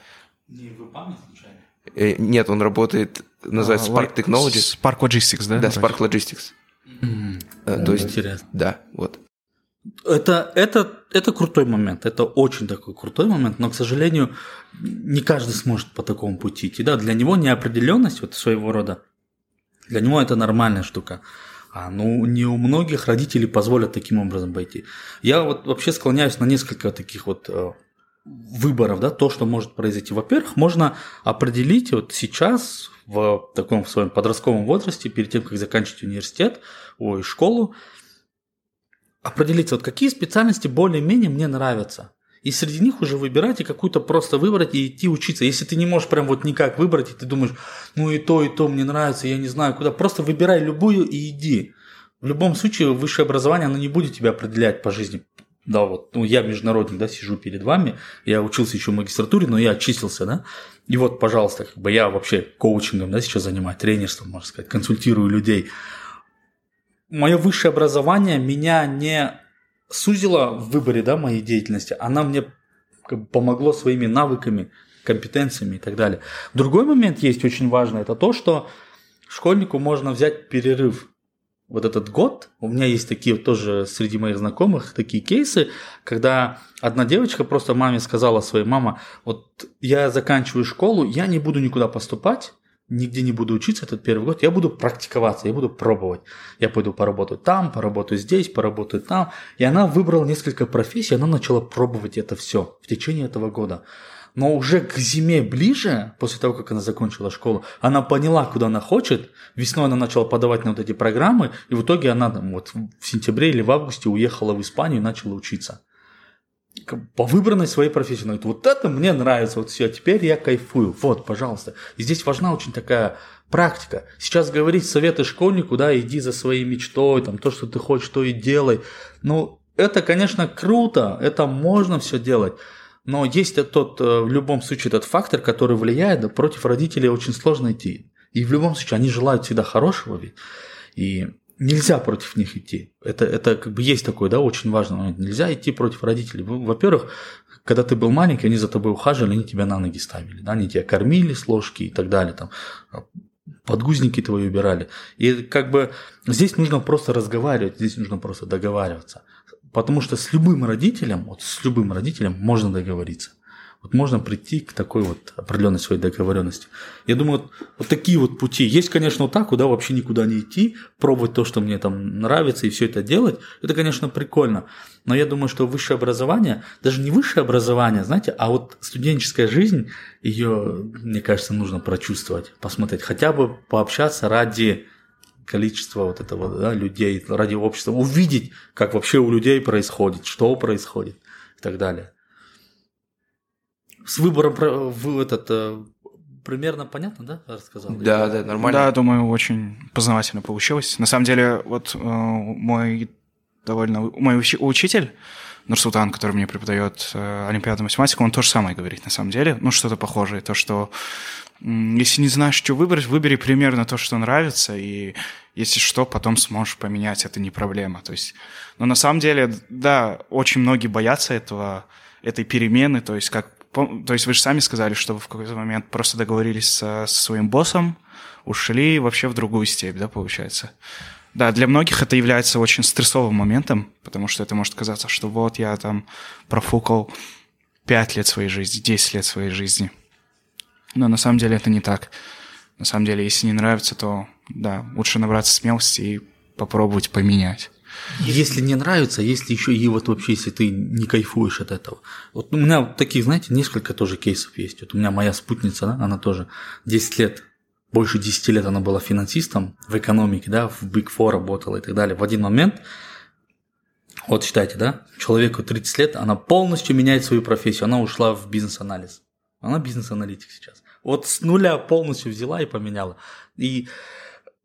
Не в ИПАМе случайно? Э, нет, он работает, называется а, Spark Technologies. Spark Logistics, да? Да, Spark Logistics. Mm-hmm. Э, то есть, Интересно. Да, вот. Это, это, это крутой момент, это очень такой крутой момент, но, к сожалению, не каждый сможет по такому пути идти. Да, для него неопределенность вот своего рода, для него это нормальная штука. А ну не у многих родителей позволят таким образом пойти. Я вот вообще склоняюсь на несколько таких вот э, выборов, да, то, что может произойти. Во-первых, можно определить вот сейчас в таком своем подростковом возрасте, перед тем, как заканчивать университет, ой, школу, определиться, вот какие специальности более-менее мне нравятся и среди них уже выбирать и какую-то просто выбрать и идти учиться. Если ты не можешь прям вот никак выбрать, и ты думаешь, ну и то, и то мне нравится, я не знаю куда, просто выбирай любую и иди. В любом случае, высшее образование, оно не будет тебя определять по жизни. Да, вот, ну, я международник, да, сижу перед вами, я учился еще в магистратуре, но я отчислился, да, и вот, пожалуйста, как бы я вообще коучингом, да, сейчас занимаюсь, тренерством, можно сказать, консультирую людей. Мое высшее образование меня не сузила в выборе да, моей деятельности, она мне помогло своими навыками, компетенциями и так далее. Другой момент есть очень важный, это то, что школьнику можно взять перерыв. Вот этот год, у меня есть такие тоже среди моих знакомых такие кейсы, когда одна девочка просто маме сказала своей, мама, вот я заканчиваю школу, я не буду никуда поступать, нигде не буду учиться этот первый год, я буду практиковаться, я буду пробовать. Я пойду поработаю там, поработаю здесь, поработаю там. И она выбрала несколько профессий, она начала пробовать это все в течение этого года. Но уже к зиме ближе, после того, как она закончила школу, она поняла, куда она хочет. Весной она начала подавать на вот эти программы, и в итоге она там, вот, в сентябре или в августе уехала в Испанию и начала учиться. По выбранной своей профессии. Она говорит, вот это мне нравится, вот все, теперь я кайфую. Вот, пожалуйста. И здесь важна очень такая практика. Сейчас говорить советы школьнику, да, иди за своей мечтой, там, то, что ты хочешь, то и делай. Ну, это, конечно, круто, это можно все делать. Но есть тот, э, в любом случае, этот фактор, который влияет, да, против родителей очень сложно идти. И в любом случае, они желают всегда хорошего ведь. И нельзя против них идти. Это, это как бы есть такой, да, очень важный момент. Нельзя идти против родителей. Во-первых, когда ты был маленький, они за тобой ухаживали, они тебя на ноги ставили, да, они тебя кормили с ложки и так далее, там, подгузники твои убирали. И как бы здесь нужно просто разговаривать, здесь нужно просто договариваться. Потому что с любым родителем, вот с любым родителем можно договориться. Вот можно прийти к такой вот определенной своей договоренности. Я думаю, вот, вот такие вот пути. Есть, конечно, вот так, куда вообще никуда не идти, пробовать то, что мне там нравится, и все это делать. Это, конечно, прикольно. Но я думаю, что высшее образование, даже не высшее образование, знаете, а вот студенческая жизнь, ее, мне кажется, нужно прочувствовать, посмотреть, хотя бы пообщаться ради количество вот этого да, людей, ради общества, увидеть, как вообще у людей происходит, что происходит и так далее. С выбором в этот э, примерно понятно, да, рассказал? Да, да, нормально. Да, думаю, очень познавательно получилось. На самом деле, вот э, мой довольно мой учитель Нурсултан, который мне преподает э, олимпиадную математику, он то же самое говорит на самом деле, ну что-то похожее, то что если не знаешь, что выбрать, выбери примерно то, что нравится, и если что, потом сможешь поменять, это не проблема. То есть, но на самом деле, да, очень многие боятся этого, этой перемены, то есть как, то есть вы же сами сказали, что вы в какой-то момент просто договорились со, со своим боссом, ушли вообще в другую степь, да, получается. Да, для многих это является очень стрессовым моментом, потому что это может казаться, что вот я там профукал 5 лет своей жизни, 10 лет своей жизни – но на самом деле это не так. На самом деле, если не нравится, то да, лучше набраться смелости и попробовать поменять. Если не нравится, если еще и вот вообще, если ты не кайфуешь от этого. Вот у меня таких, знаете, несколько тоже кейсов есть. Вот у меня моя спутница, да, она тоже 10 лет, больше 10 лет она была финансистом в экономике, да, в Big Four работала и так далее. В один момент, вот считайте, да, человеку 30 лет, она полностью меняет свою профессию, она ушла в бизнес-анализ. Она бизнес-аналитик сейчас. Вот с нуля полностью взяла и поменяла. И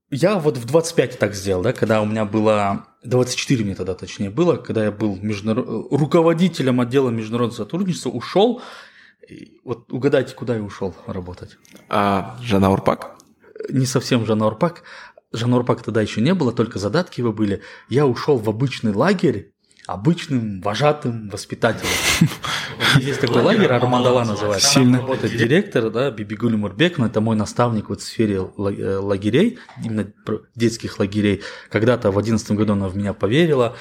я вот в 25 так сделал, да, когда у меня было 24 мне тогда точнее было, когда я был международ... руководителем отдела международного сотрудничества, ушел. Вот угадайте, куда я ушел работать? А, Жана Урпак? Не совсем Жана Урпак. Жана Урпак тогда еще не было, только задатки его были. Я ушел в обычный лагерь обычным вожатым воспитателем. Есть такой лагерь, Армандала называется. Сильно. работает директор, да, Бибигули Мурбек, это мой наставник вот в сфере э, лагерей, именно детских лагерей. Когда-то в одиннадцатом году она в меня поверила,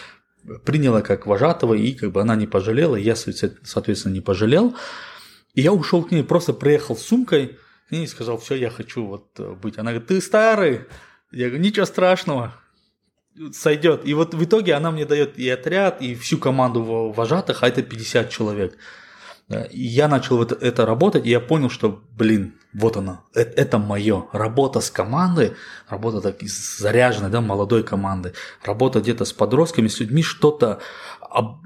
приняла как вожатого, и как бы она не пожалела, я, соответственно, не пожалел. И я ушел к ней, просто приехал с сумкой, и сказал, все, я хочу вот э, быть. Она говорит, ты старый. Я говорю, ничего страшного, сойдет. И вот в итоге она мне дает и отряд, и всю команду вожатых, а это 50 человек. И я начал вот это работать, и я понял, что, блин, вот она, это, это мое. Работа с командой, работа так заряженной, да, молодой командой, работа где-то с подростками, с людьми, что-то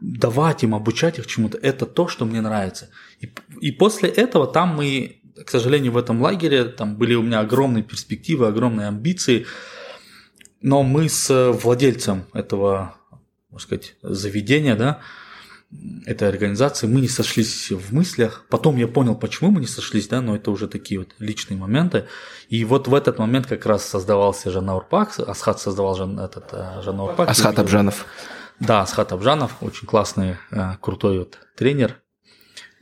давать им, обучать их чему-то, это то, что мне нравится. И, и после этого там мы, к сожалению, в этом лагере, там были у меня огромные перспективы, огромные амбиции, но мы с владельцем этого, можно сказать, заведения, да, этой организации, мы не сошлись в мыслях. Потом я понял, почему мы не сошлись, да, но это уже такие вот личные моменты. И вот в этот момент как раз создавался Жанна Пак, Асхат создавал Жан, этот э, Жанна Пак. Асхат Абжанов. Да, Асхат Абжанов, очень классный, э, крутой вот тренер.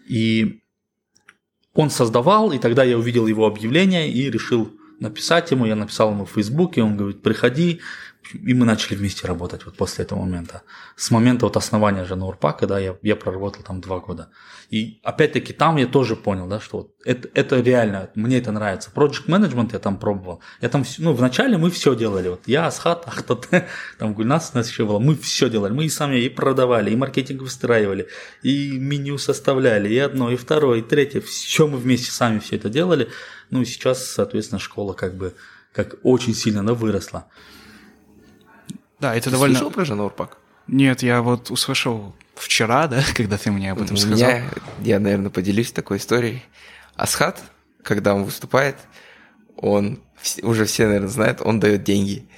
И он создавал, и тогда я увидел его объявление и решил написать ему, я написал ему в Фейсбуке, он говорит, приходи, И мы начали вместе работать вот после этого момента. С момента вот основания же Нурпака, да, я, я проработал там два года. И опять-таки там я тоже понял, да, что вот это, это реально, мне это нравится. Project Management я там пробовал. Я там, ну, вначале мы все делали. Вот я, Асхат, Ахтат, там Гульнас у нас еще было. Мы все делали. Мы и сами и продавали, и маркетинг выстраивали, и меню составляли, и одно, и второе, и третье. Все мы вместе сами все это делали. Ну, и сейчас, соответственно, школа как бы как очень сильно она выросла. Да, это Ты довольно... слышал про Жанурпак? Нет, я вот услышал вчера, да, когда ты мне об этом сказал. меня, я, наверное, поделюсь такой историей. Асхат, когда он выступает, он, уже все, наверное, знают, он дает деньги.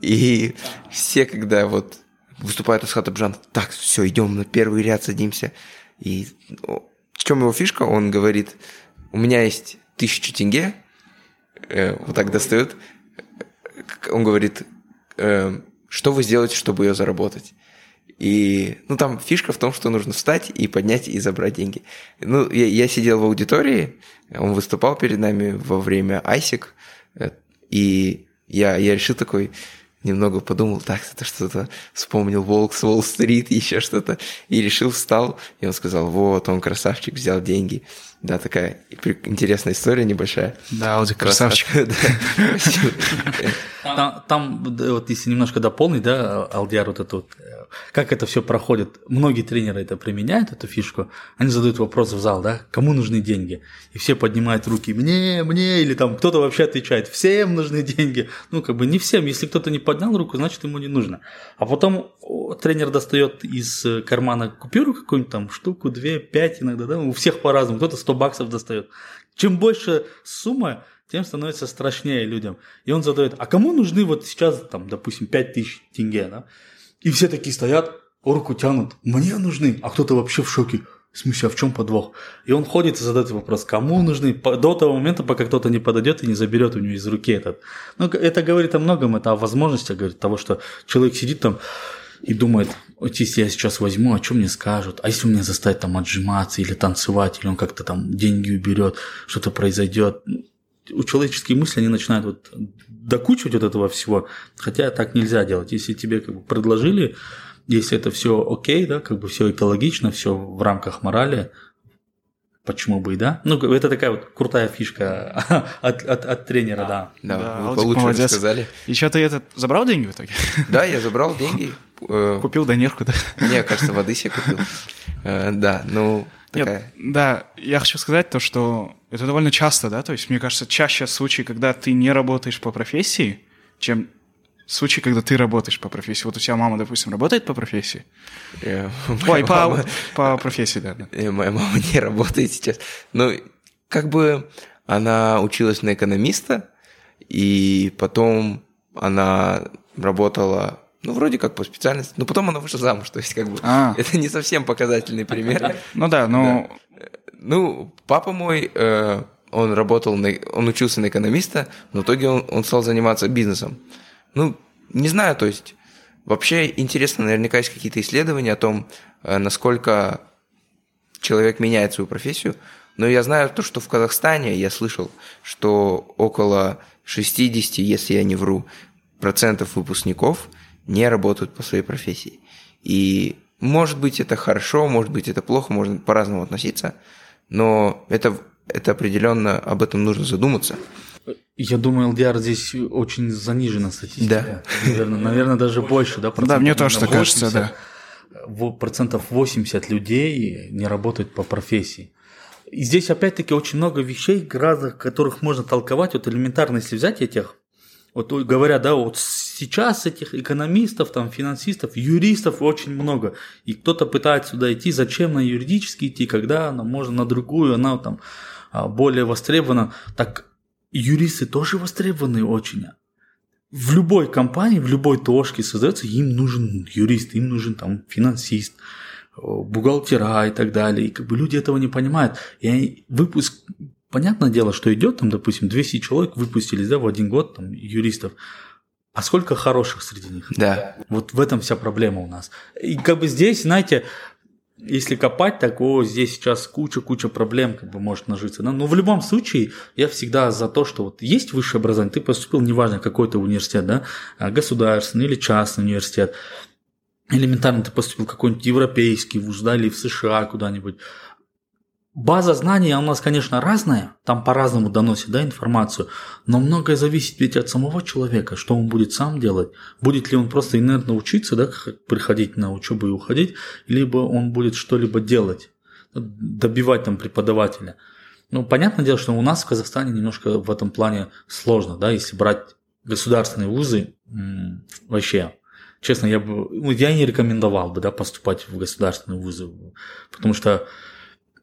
И все, когда вот выступает Асхат Абжан, так, все, идем на первый ряд, садимся. И в чем его фишка? Он говорит, у меня есть тысяча тенге, э, вот так достает. Он говорит, э, что вы сделаете, чтобы ее заработать? И, ну, там фишка в том, что нужно встать и поднять и забрать деньги. Ну, я, я сидел в аудитории, он выступал перед нами во время ISIC, э, и я, я решил такой, немного подумал, так, это что-то, вспомнил Волк с Уолл-стрит, еще что-то, и решил, встал, и он сказал, вот, он красавчик, взял деньги. Да, такая интересная история небольшая. Да, Ауди красавчик. Там, вот если немножко дополнить, да, Алдиар, вот это вот, э, как это все проходит, многие тренеры это применяют, эту фишку, они задают вопрос в зал, да, кому нужны деньги, и все поднимают руки, мне, мне, или там кто-то вообще отвечает, всем нужны деньги, ну, как бы не всем, если кто-то не поднял руку, значит, ему не нужно, а потом тренер достает из э, кармана купюру какую-нибудь там, штуку, две, пять иногда, да, у всех по-разному, кто-то 100 баксов достает, чем больше сумма, тем становится страшнее людям. И он задает, а кому нужны вот сейчас, там, допустим, 5000 тенге, да? И все такие стоят, руку тянут, мне нужны, а кто-то вообще в шоке. В смысле, а в чем подвох? И он ходит и задает вопрос, кому нужны, до того момента, пока кто-то не подойдет и не заберет у него из руки этот. Ну, это говорит о многом, это о возможности, говорит, того, что человек сидит там и думает, вот если я сейчас возьму, а что мне скажут? А если меня заставят там отжиматься или танцевать, или он как-то там деньги уберет, что-то произойдет? у человеческие мысли, они начинают вот докучивать вот этого всего, хотя так нельзя делать. Если тебе как бы предложили, если это все окей, да, как бы все экологично, все в рамках морали, почему бы и да? Ну, это такая вот крутая фишка от, от, от тренера, да. Да, Да, вы получше молодец. рассказали. И что, ты этот забрал деньги в итоге? Да, я забрал деньги. э, Купил донерку, да? Мне кажется, воды себе купил. Э, Да, ну, Нет, такая. да, я хочу сказать то, что это довольно часто, да, то есть, мне кажется, чаще случаи, когда ты не работаешь по профессии, чем случаи, когда ты работаешь по профессии. Вот у тебя мама, допустим, работает по профессии? э, Ой, моя по, мама- по профессии, да. да. э, Моя мама не работает сейчас. Ну, как бы она училась на экономиста, и потом она работала, ну, вроде как по специальности, но потом она вышла замуж, то есть как бы А. это не совсем показательный пример. Ну да, ну, Ну, папа мой, э, он работал, на, он учился на экономиста, но в итоге он, он стал заниматься бизнесом. Ну, не знаю, то есть вообще интересно, наверняка есть какие-то исследования о том, э, насколько человек меняет свою профессию, но я знаю то, что в Казахстане я слышал, что около 60, если я не вру, процентов выпускников не работают по своей профессии. И может быть это хорошо, может быть это плохо, можно по-разному относиться, но это, это определенно об этом нужно задуматься. Я думаю, LDR здесь очень занижена статистика. Наверное, наверное, даже больше, да? Да, мне тоже так кажется, да. 80. В- Процентов 80 людей не работают по профессии. И здесь, опять-таки, очень много вещей разных, которых можно толковать. Вот элементарно, если взять этих, вот говоря, да, вот сейчас этих экономистов, там, финансистов, юристов очень много. И кто-то пытается сюда идти, зачем на юридически идти, когда она можно на другую, она там а, более востребована. Так юристы тоже востребованы очень. В любой компании, в любой ТОшке создается, им нужен юрист, им нужен там финансист, э, бухгалтера и так далее. И как бы люди этого не понимают. И они- выпуск, понятное дело, что идет там, допустим, 200 человек выпустились да, в один год там, юристов. А сколько хороших среди них? Да. Вот в этом вся проблема у нас. И как бы здесь, знаете, если копать, так о, здесь сейчас куча-куча проблем как бы может нажиться. Да? Но в любом случае, я всегда за то, что вот есть высшее образование, ты поступил, неважно, какой то университет, да, а, государственный или частный университет, элементарно ты поступил в какой-нибудь европейский вуз, да, или в США куда-нибудь, База знаний у нас, конечно, разная, там по-разному доносит да, информацию, но многое зависит ведь от самого человека, что он будет сам делать. Будет ли он просто инертно учиться, да, приходить на учебу и уходить, либо он будет что-либо делать, добивать там преподавателя. Ну, понятное дело, что у нас в Казахстане немножко в этом плане сложно, да, если брать государственные вузы, вообще, честно, я бы, ну, я не рекомендовал бы, да, поступать в государственные вузы, потому что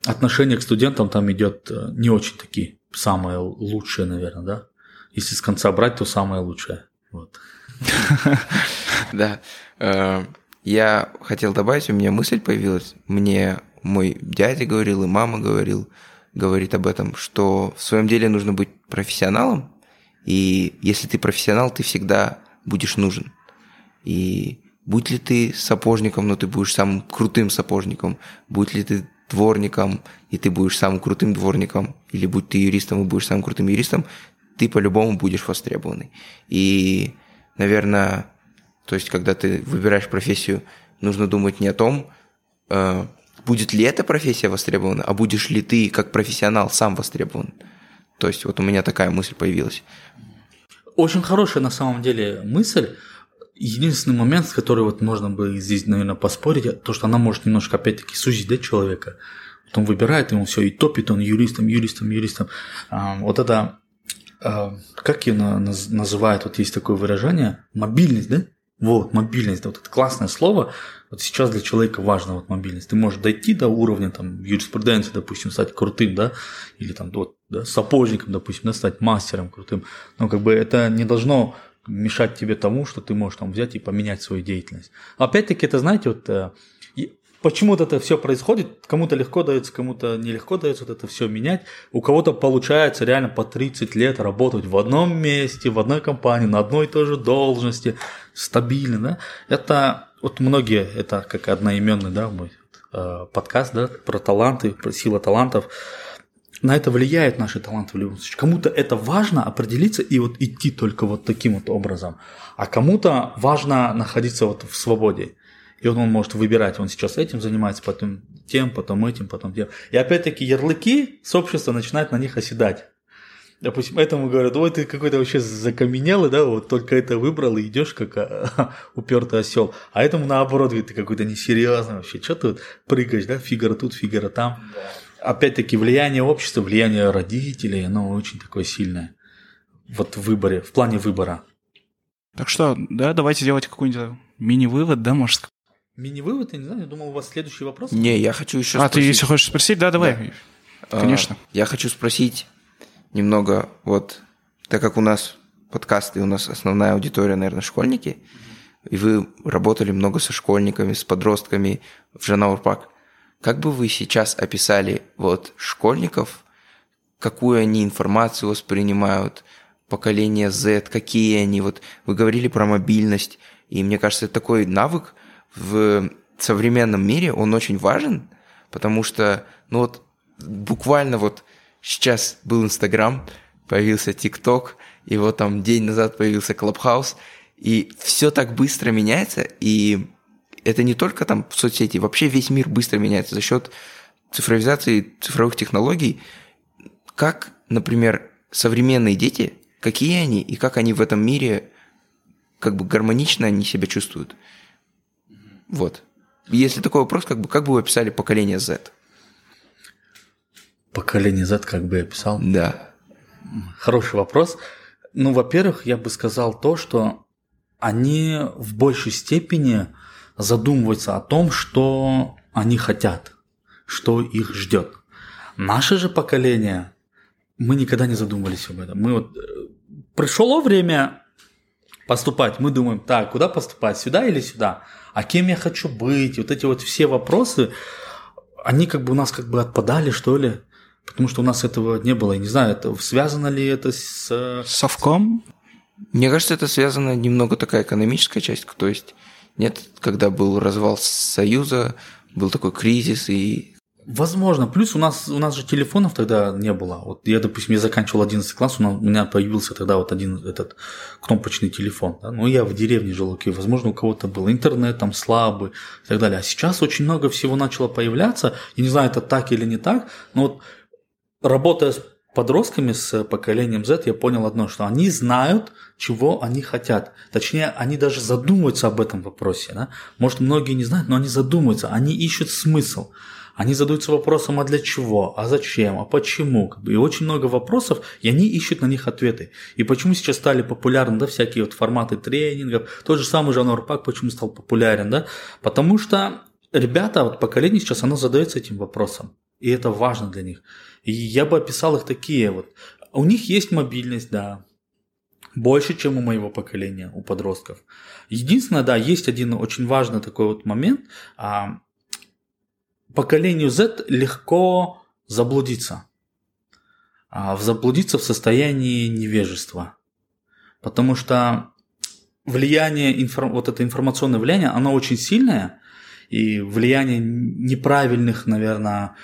отношение к студентам там идет э, не очень такие самые лучшие, наверное, да? Если с конца брать, то самое лучшее. Вот. Да. Э, я хотел добавить, у меня мысль появилась. Мне мой дядя говорил, и мама говорил, говорит об этом, что в своем деле нужно быть профессионалом, и если ты профессионал, ты всегда будешь нужен. И будь ли ты сапожником, но ты будешь самым крутым сапожником, будь ли ты дворником, и ты будешь самым крутым дворником, или будь ты юристом и будешь самым крутым юристом, ты по-любому будешь востребованный. И, наверное, то есть, когда ты выбираешь профессию, нужно думать не о том, э, будет ли эта профессия востребована, а будешь ли ты как профессионал сам востребован. То есть, вот у меня такая мысль появилась. Очень хорошая на самом деле мысль. Единственный момент, с которым вот можно бы здесь, наверное, поспорить, то, что она может немножко, опять-таки, сузить да, человека. Вот он выбирает, он все, и топит он юристом, юристом, юристом. А, вот это, а, как ее на, наз, называют, вот есть такое выражение, мобильность, да? Вот, мобильность, вот это классное слово. Вот сейчас для человека важна вот мобильность. Ты можешь дойти до уровня там юриспруденции, допустим, стать крутым, да, или там вот, да, сапожником, допустим, да, стать мастером крутым. Но как бы это не должно мешать тебе тому, что ты можешь там взять и поменять свою деятельность. Опять-таки, это, знаете, вот э, почему вот это все происходит, кому-то легко дается, кому-то нелегко дается вот это все менять, у кого-то получается реально по 30 лет работать в одном месте, в одной компании, на одной и той же должности, стабильно, да, это вот многие, это как одноименный, да, мой э, подкаст, да, про таланты, про силу талантов, на это влияют наши таланты в любом случае. Кому-то это важно определиться и вот идти только вот таким вот образом, а кому-то важно находиться вот в свободе. И вот он может выбирать, он сейчас этим занимается, потом тем, потом этим, потом тем. И опять-таки ярлыки с общества начинают на них оседать. Допустим, этому говорят, ой, ты какой-то вообще закаменелый, да, вот только это выбрал и идешь как а, упертый осел. А этому наоборот, говорит, ты какой-то несерьезный вообще, что ты вот прыгаешь, да, Фигаро тут, Фигаро там. Да опять-таки, влияние общества, влияние родителей, оно очень такое сильное. Вот в выборе, в плане выбора. Так что, да, давайте делать какой-нибудь мини-вывод, да, может? Мини-вывод, я не знаю, я думал, у вас следующий вопрос. Не, я хочу еще а, спросить. А, ты если хочешь спросить, да, давай. Да. Конечно. А, я хочу спросить немного, вот, так как у нас подкасты, у нас основная аудитория, наверное, школьники, и вы работали много со школьниками, с подростками в Жанаурпак. Как бы вы сейчас описали вот школьников, какую они информацию воспринимают, поколение Z, какие они, вот вы говорили про мобильность, и мне кажется, такой навык в современном мире, он очень важен, потому что, ну вот, буквально вот сейчас был Инстаграм, появился ТикТок, и вот там день назад появился Клабхаус, и все так быстро меняется, и это не только там соцсети, вообще весь мир быстро меняется за счет цифровизации цифровых технологий. Как, например, современные дети, какие они и как они в этом мире как бы гармонично они себя чувствуют. Вот. Если такой вопрос, как бы, как бы вы описали поколение Z? Поколение Z, как бы я описал? Да. Хороший вопрос. Ну, во-первых, я бы сказал то, что они в большей степени задумываются о том, что они хотят, что их ждет. Наше же поколение, мы никогда не задумывались об этом. Мы вот э, пришло время поступать, мы думаем, так, куда поступать, сюда или сюда? А кем я хочу быть? Вот эти вот все вопросы, они как бы у нас как бы отпадали, что ли? Потому что у нас этого не было. Я не знаю, это связано ли это с... Совком? Мне кажется, это связано немного такая экономическая часть, то есть нет, когда был развал Союза, был такой кризис, и Возможно. Плюс у нас, у нас же телефонов тогда не было. Вот я, допустим, я заканчивал 11 класс, у, меня появился тогда вот один этот кнопочный телефон. Да? Ну, я в деревне жил, окей, возможно, у кого-то был интернет там слабый и так далее. А сейчас очень много всего начало появляться. Я не знаю, это так или не так, но вот работая подростками, с поколением Z, я понял одно, что они знают, чего они хотят. Точнее, они даже задумываются об этом вопросе. Да? Может, многие не знают, но они задумываются, они ищут смысл. Они задаются вопросом, а для чего, а зачем, а почему. И очень много вопросов, и они ищут на них ответы. И почему сейчас стали популярны да, всякие вот форматы тренингов, тот же самый жанр пак почему стал популярен, да? Потому что ребята, вот поколение сейчас, оно задается этим вопросом. И это важно для них. И я бы описал их такие вот. У них есть мобильность, да, больше, чем у моего поколения, у подростков. Единственное, да, есть один очень важный такой вот момент. А, поколению Z легко заблудиться. А заблудиться в состоянии невежества. Потому что влияние, вот это информационное влияние, оно очень сильное, и влияние неправильных, наверное,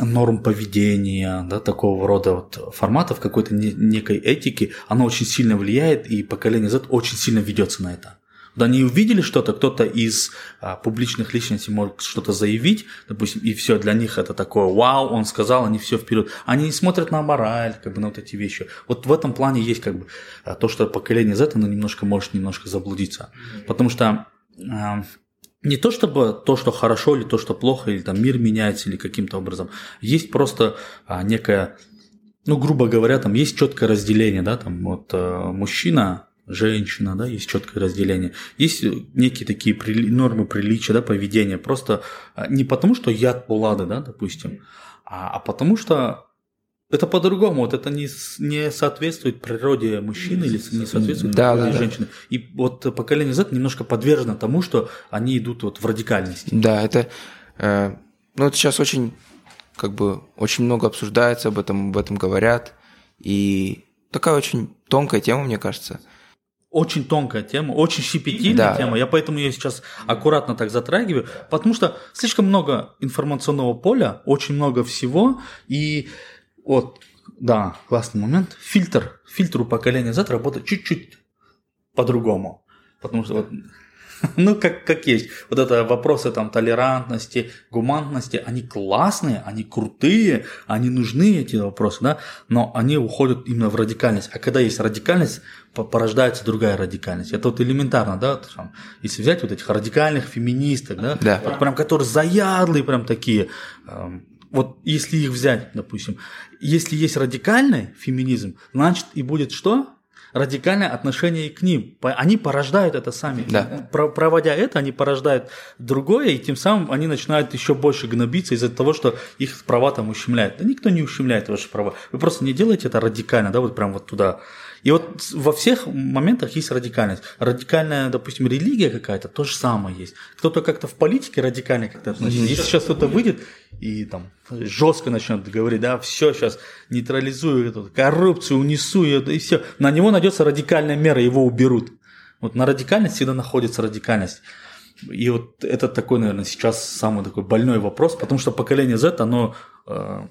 норм поведения, да, такого рода вот форматов, какой-то некой этики, оно очень сильно влияет, и поколение Z очень сильно ведется на это. Да они увидели что-то, кто-то из а, публичных личностей может что-то заявить, допустим, и все, для них это такое, вау, он сказал, они все вперед. Они не смотрят на мораль, как бы на вот эти вещи. Вот в этом плане есть как бы а, то, что поколение Z, оно немножко может немножко заблудиться. Потому что а, не то чтобы то, что хорошо или то, что плохо, или там мир меняется или каким-то образом. Есть просто а, некая, ну, грубо говоря, там есть четкое разделение, да, там вот а, мужчина женщина, да, есть четкое разделение. Есть некие такие при, нормы приличия, да, поведения. Просто а, не потому, что я Булада, да, допустим, а, а потому что это по-другому, вот это не, не соответствует природе мужчины или не соответствует да, природе да, женщины. Да. И вот поколение Z немножко подвержено тому, что они идут вот в радикальности. Да, это, э, ну, это сейчас очень, как бы, очень много обсуждается об этом, об этом говорят. И такая очень тонкая тема, мне кажется очень тонкая тема, очень щепетильная да. тема. Я поэтому ее сейчас аккуратно так затрагиваю, потому что слишком много информационного поля, очень много всего. И вот, да, классный момент. Фильтр, фильтр у поколения Z работает чуть-чуть по-другому. Потому что вот Ну, как, как есть. Вот это вопросы там толерантности, гуманности, они классные, они крутые, они нужны, эти вопросы, да, но они уходят именно в радикальность. А когда есть радикальность, порождается другая радикальность. Это вот элементарно, да, там, если взять вот этих радикальных феминисток, да, да. Вот прям которые заядлые прям такие, эм, вот если их взять, допустим, если есть радикальный феминизм, значит и будет что? радикальное отношение к ним. Они порождают это сами. Да. Про проводя это, они порождают другое, и тем самым они начинают еще больше гнобиться из-за того, что их права там ущемляют. Да никто не ущемляет ваши права. Вы просто не делаете это радикально, да, вот прям вот туда. И вот во всех моментах есть радикальность. Радикальная, допустим, религия какая-то, то же самое есть. Кто-то как-то в политике радикально как-то относится. Если сейчас кто-то выйдет и там жестко начнет говорить, да, все, сейчас нейтрализую эту коррупцию, унесу ее, и все. На него найдется радикальная мера, его уберут. Вот на радикальность всегда находится радикальность. И вот это такой, наверное, сейчас самый такой больной вопрос, потому что поколение Z, оно, э,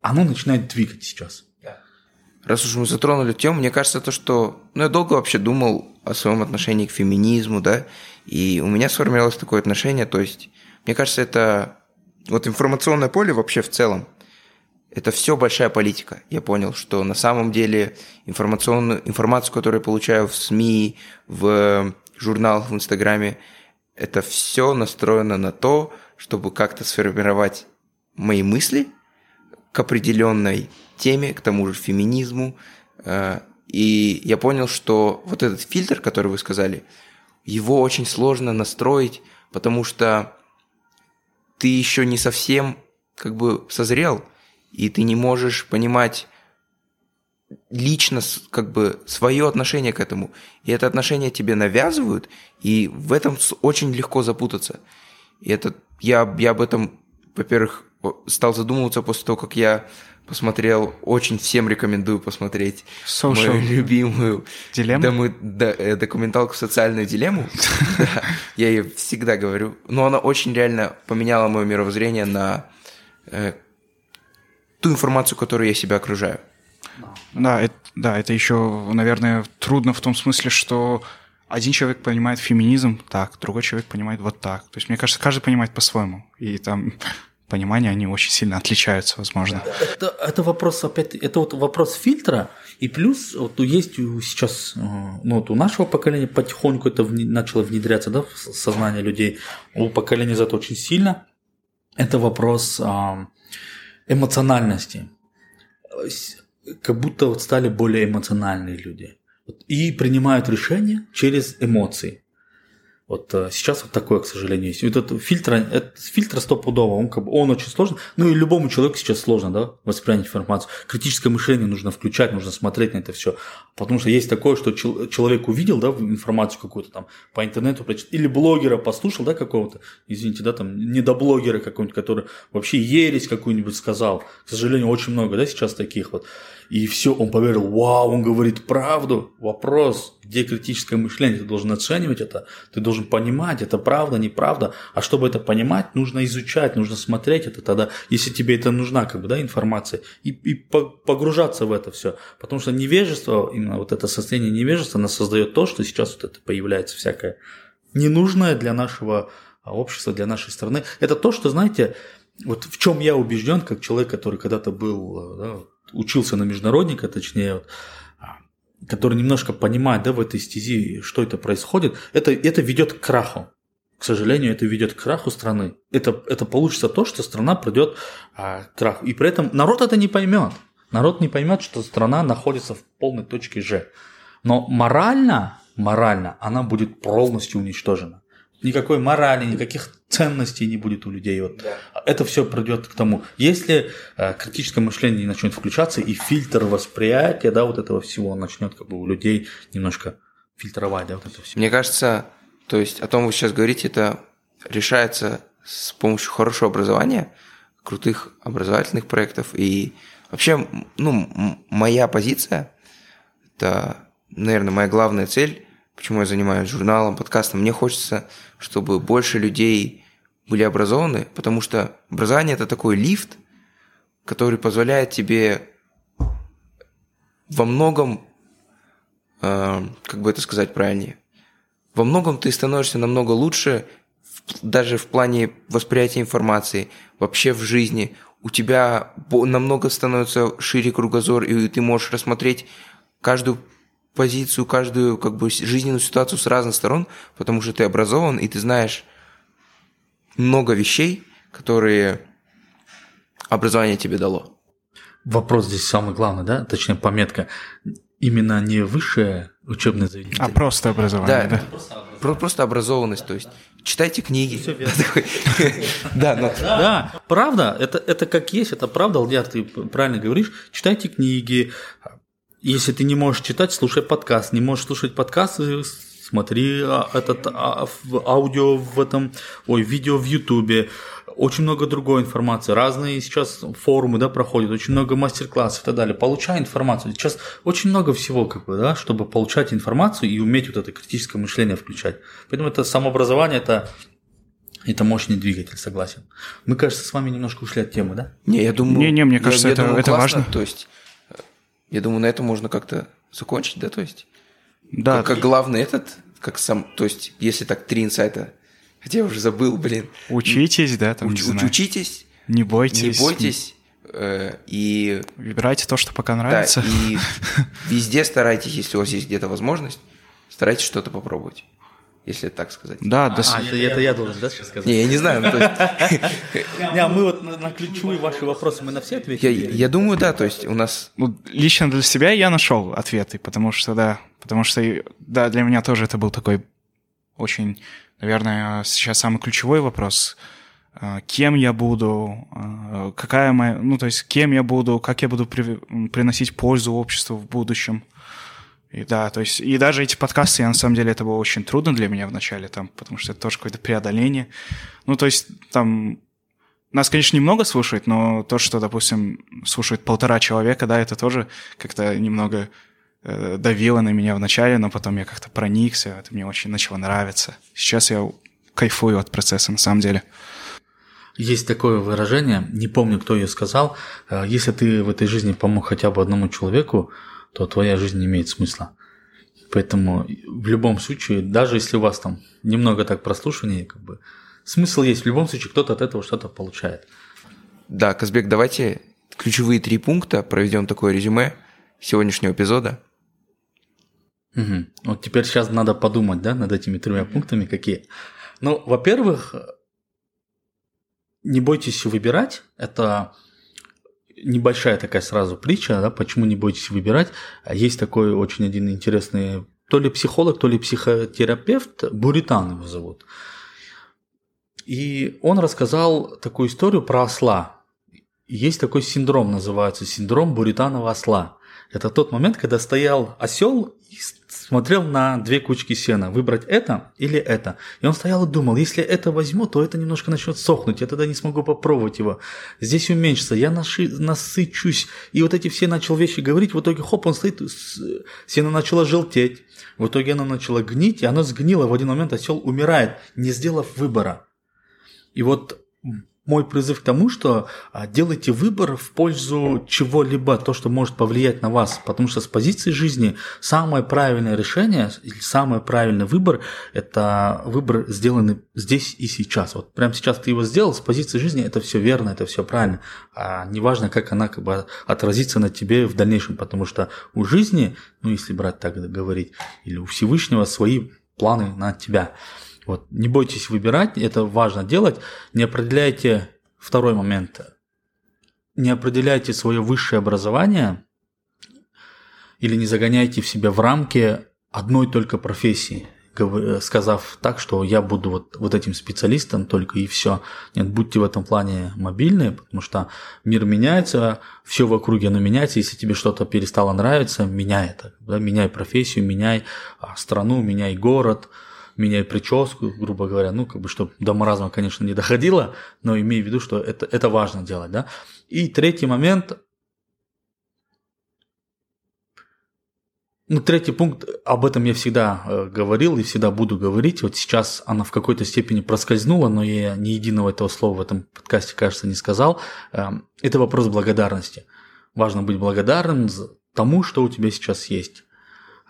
оно начинает двигать сейчас раз уж мы затронули тему, мне кажется, то, что... Ну, я долго вообще думал о своем отношении к феминизму, да, и у меня сформировалось такое отношение, то есть, мне кажется, это... Вот информационное поле вообще в целом, это все большая политика. Я понял, что на самом деле информационную информацию, которую я получаю в СМИ, в журналах, в Инстаграме, это все настроено на то, чтобы как-то сформировать мои мысли к определенной теме, к тому же феминизму. Э, и я понял, что вот этот фильтр, который вы сказали, его очень сложно настроить, потому что ты еще не совсем как бы созрел, и ты не можешь понимать лично как бы свое отношение к этому. И это отношение тебе навязывают, и в этом очень легко запутаться. И это я, я об этом, во-первых, стал задумываться после того, как я посмотрел, очень всем рекомендую посмотреть Social мою любимую дилемма. дому- да, э, документалку «Социальную дилемму». Да, Я ее всегда говорю. Но она очень реально поменяла мое мировоззрение на э, ту информацию, которой я себя окружаю. Да, это, да, это еще, наверное, трудно в том смысле, что один человек понимает феминизм так, другой человек понимает вот так. То есть, мне кажется, каждый понимает по-своему. И там понимания, они очень сильно отличаются, возможно. Это, это вопрос, опять, это вот вопрос фильтра, и плюс вот есть сейчас, э, ну вот у нашего поколения потихоньку это вне- начало внедряться, да, в сознание людей, у поколения зато очень сильно. Это вопрос а, эмоциональности. Э, Как будто вот стали более эмоциональные люди. И принимают решения через эмоции. Вот э, сейчас вот такое, к сожалению, есть. Вот этот фильтр, это, фильтр стопудово, он, как бы, он очень сложный. Ну и любому человеку сейчас сложно, да, воспринять информацию. Критическое мышление нужно включать, нужно смотреть на это все. Потому что есть такое, что чел- человек увидел, да, информацию какую-то там по интернету, или блогера послушал, да, какого-то, извините, да, там, недоблогера какого-нибудь, который вообще ересь какую-нибудь сказал. К сожалению, очень много, да, сейчас таких вот. И все, он поверил, вау, он говорит правду. Вопрос, где критическое мышление? Ты должен оценивать это, ты должен понимать, это правда, неправда. А чтобы это понимать, нужно изучать, нужно смотреть это тогда, если тебе это нужна, как бы, да, информация, и, и по- погружаться в это все. Потому что невежество, именно вот это состояние невежества, оно создает то, что сейчас вот это появляется всякое ненужное для нашего а, общества, для нашей страны. Это то, что, знаете, вот в чем я убежден, как человек, который когда-то был, э, да, учился на международника, точнее, а, который немножко понимает, да, в этой стези, что это происходит, это, это ведет к краху. К сожалению, это ведет к краху страны. Это, это получится то, что страна придет а, к краху. И при этом народ это не поймет. Народ не поймет, что страна находится в полной точке Ж. Но морально, морально она будет полностью уничтожена. Никакой морали, никаких ценностей не будет у людей. Вот. Это все придет к тому. Если э, критическое мышление не начнет включаться и фильтр восприятия, да, вот этого всего начнет как бы у людей немножко фильтровать, да, вот это все. Мне кажется, то есть о том вы сейчас говорите, это решается с помощью хорошего образования, крутых образовательных проектов. И вообще, ну, моя позиция, это, наверное, моя главная цель, почему я занимаюсь журналом, подкастом. Мне хочется, чтобы больше людей были образованы, потому что образование – это такой лифт, который позволяет тебе во многом, э, как бы это сказать правильнее, во многом ты становишься намного лучше, даже в плане восприятия информации, вообще в жизни. У тебя намного становится шире кругозор, и ты можешь рассмотреть каждую позицию, каждую как бы жизненную ситуацию с разных сторон, потому что ты образован, и ты знаешь много вещей, которые образование тебе дало. Вопрос здесь самый главный, да, точнее пометка. Именно не высшее учебное заведение. А просто образование, Да, да. Про- просто образованность, то есть читайте книги. Да, но Да, правда, это, это как есть, это правда, Алдиар, ты правильно говоришь. Читайте книги. Если ты не можешь читать, слушай подкаст. Не можешь слушать подкаст, смотри а, этот а, в- аудио в этом, ой, видео в Ютубе. Очень много другой информации. Разные сейчас форумы да, проходят, очень много мастер-классов и так далее. Получай информацию. Сейчас очень много всего, как бы, да, чтобы получать информацию и уметь вот это критическое мышление включать. Поэтому это самообразование, это это мощный двигатель, согласен. Мы, кажется, с вами немножко ушли от темы, да? Не, я думаю... Не-не, мне я- кажется, я это- думаю, это классно. важно. То есть, я думаю, на этом можно как-то закончить, да, то есть... Да, как, как главный этот, как сам... То есть, если так, три инсайта... Хотя я уже забыл, блин. учитесь, да, там, Уч- не уч- учитесь, не бойтесь. не бойтесь, э, и... Выбирайте то, что пока Да, нравится. и везде старайтесь, если у вас есть где-то возможность, старайтесь что-то попробовать, если так сказать. Да, до с- А, это, это я должен, да, сейчас сказать? Не, я не знаю, ну, Не, а мы вот на, ключевые ваши вопросы, мы на все ответили? я думаю, да, то есть у нас ну, лично для себя я нашел ответы, потому что, да, потому что, да, для меня тоже это был такой очень, наверное, сейчас самый ключевой вопрос. А, Кем я буду, а, какая моя, ну, то есть, кем я буду, как я буду приносить пользу обществу в будущем. И да, то есть, и даже эти подкасты, я, на самом деле, это было очень трудно для меня вначале, там, потому что это тоже какое-то преодоление. Ну, то есть, там, нас, конечно, немного слушает, но то, что, допустим, слушает полтора человека, да, это тоже как-то немного э, давило на меня вначале, но потом я как-то проникся, это мне очень начало нравиться. Сейчас я кайфую от процесса, на самом деле. Есть такое выражение, не помню, кто ее сказал, э, если ты в этой жизни помог хотя бы одному человеку, то твоя жизнь не имеет смысла. Поэтому в любом случае, даже если у вас там немного так прослушивания, как бы, смысл есть. В любом случае, кто-то от этого что-то получает. Да, Казбек, давайте ключевые три пункта проведем такое резюме сегодняшнего эпизода. Угу. Вот теперь сейчас надо подумать, да, над этими тремя пунктами какие. Ну, во-первых, не бойтесь выбирать. Это небольшая такая сразу притча, да, почему не бойтесь выбирать. Есть такой очень один интересный, то ли психолог, то ли психотерапевт, Буритан его зовут. И он рассказал такую историю про осла. Есть такой синдром, называется синдром буританова осла. Это тот момент, когда стоял осел и смотрел на две кучки сена, выбрать это или это. И он стоял и думал, если это возьму, то это немножко начнет сохнуть, я тогда не смогу попробовать его. Здесь уменьшится, я наши, насычусь. И вот эти все начал вещи говорить, в итоге хоп, он стоит, сено начало желтеть. В итоге оно начало гнить, и оно сгнило. В один момент осел умирает, не сделав выбора. И вот мой призыв к тому, что а, делайте выбор в пользу чего-либо, то, что может повлиять на вас. Потому что с позиции жизни самое правильное решение или самый правильный выбор – это выбор, сделанный здесь и сейчас. Вот прямо сейчас ты его сделал, с позиции жизни это все верно, это все правильно. А неважно, как она как бы отразится на тебе в дальнейшем, потому что у жизни, ну если брать так говорить, или у Всевышнего свои планы на тебя. Вот, не бойтесь выбирать, это важно делать. Не определяйте, второй момент, не определяйте свое высшее образование или не загоняйте в себя в рамки одной только профессии, сказав так, что я буду вот, вот этим специалистом только и все. Нет, будьте в этом плане мобильны, потому что мир меняется, все в округе оно меняется. Если тебе что-то перестало нравиться, меняй это. Да, меняй профессию, меняй а, страну, меняй город – меняй прическу, грубо говоря, ну, как бы, чтобы до маразма, конечно, не доходило, но имей в виду, что это, это важно делать, да. И третий момент, Ну, третий пункт, об этом я всегда э, говорил и всегда буду говорить. Вот сейчас она в какой-то степени проскользнула, но я ни единого этого слова в этом подкасте, кажется, не сказал. Э, это вопрос благодарности. Важно быть благодарным тому, что у тебя сейчас есть.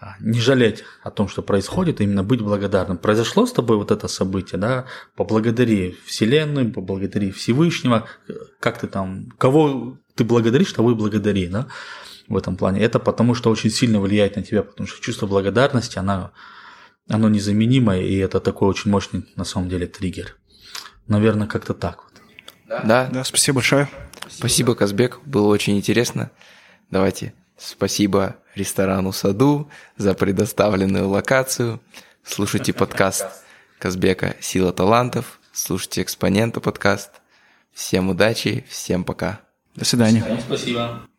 А, не жалеть о том, что происходит, а именно быть благодарным. Произошло с тобой вот это событие, да, поблагодари Вселенную, поблагодари Всевышнего, как ты там, кого ты благодаришь, того и благодари, да, в этом плане. Это потому, что очень сильно влияет на тебя, потому что чувство благодарности, оно, оно незаменимое, и это такой очень мощный, на самом деле, триггер. Наверное, как-то так вот. Да, да, да спасибо большое. Спасибо, Казбек, было очень интересно. Давайте Спасибо ресторану «Саду» за предоставленную локацию. Слушайте подкаст Казбека «Сила талантов». Слушайте «Экспонента» подкаст. Всем удачи, всем пока. До свидания. Спасибо.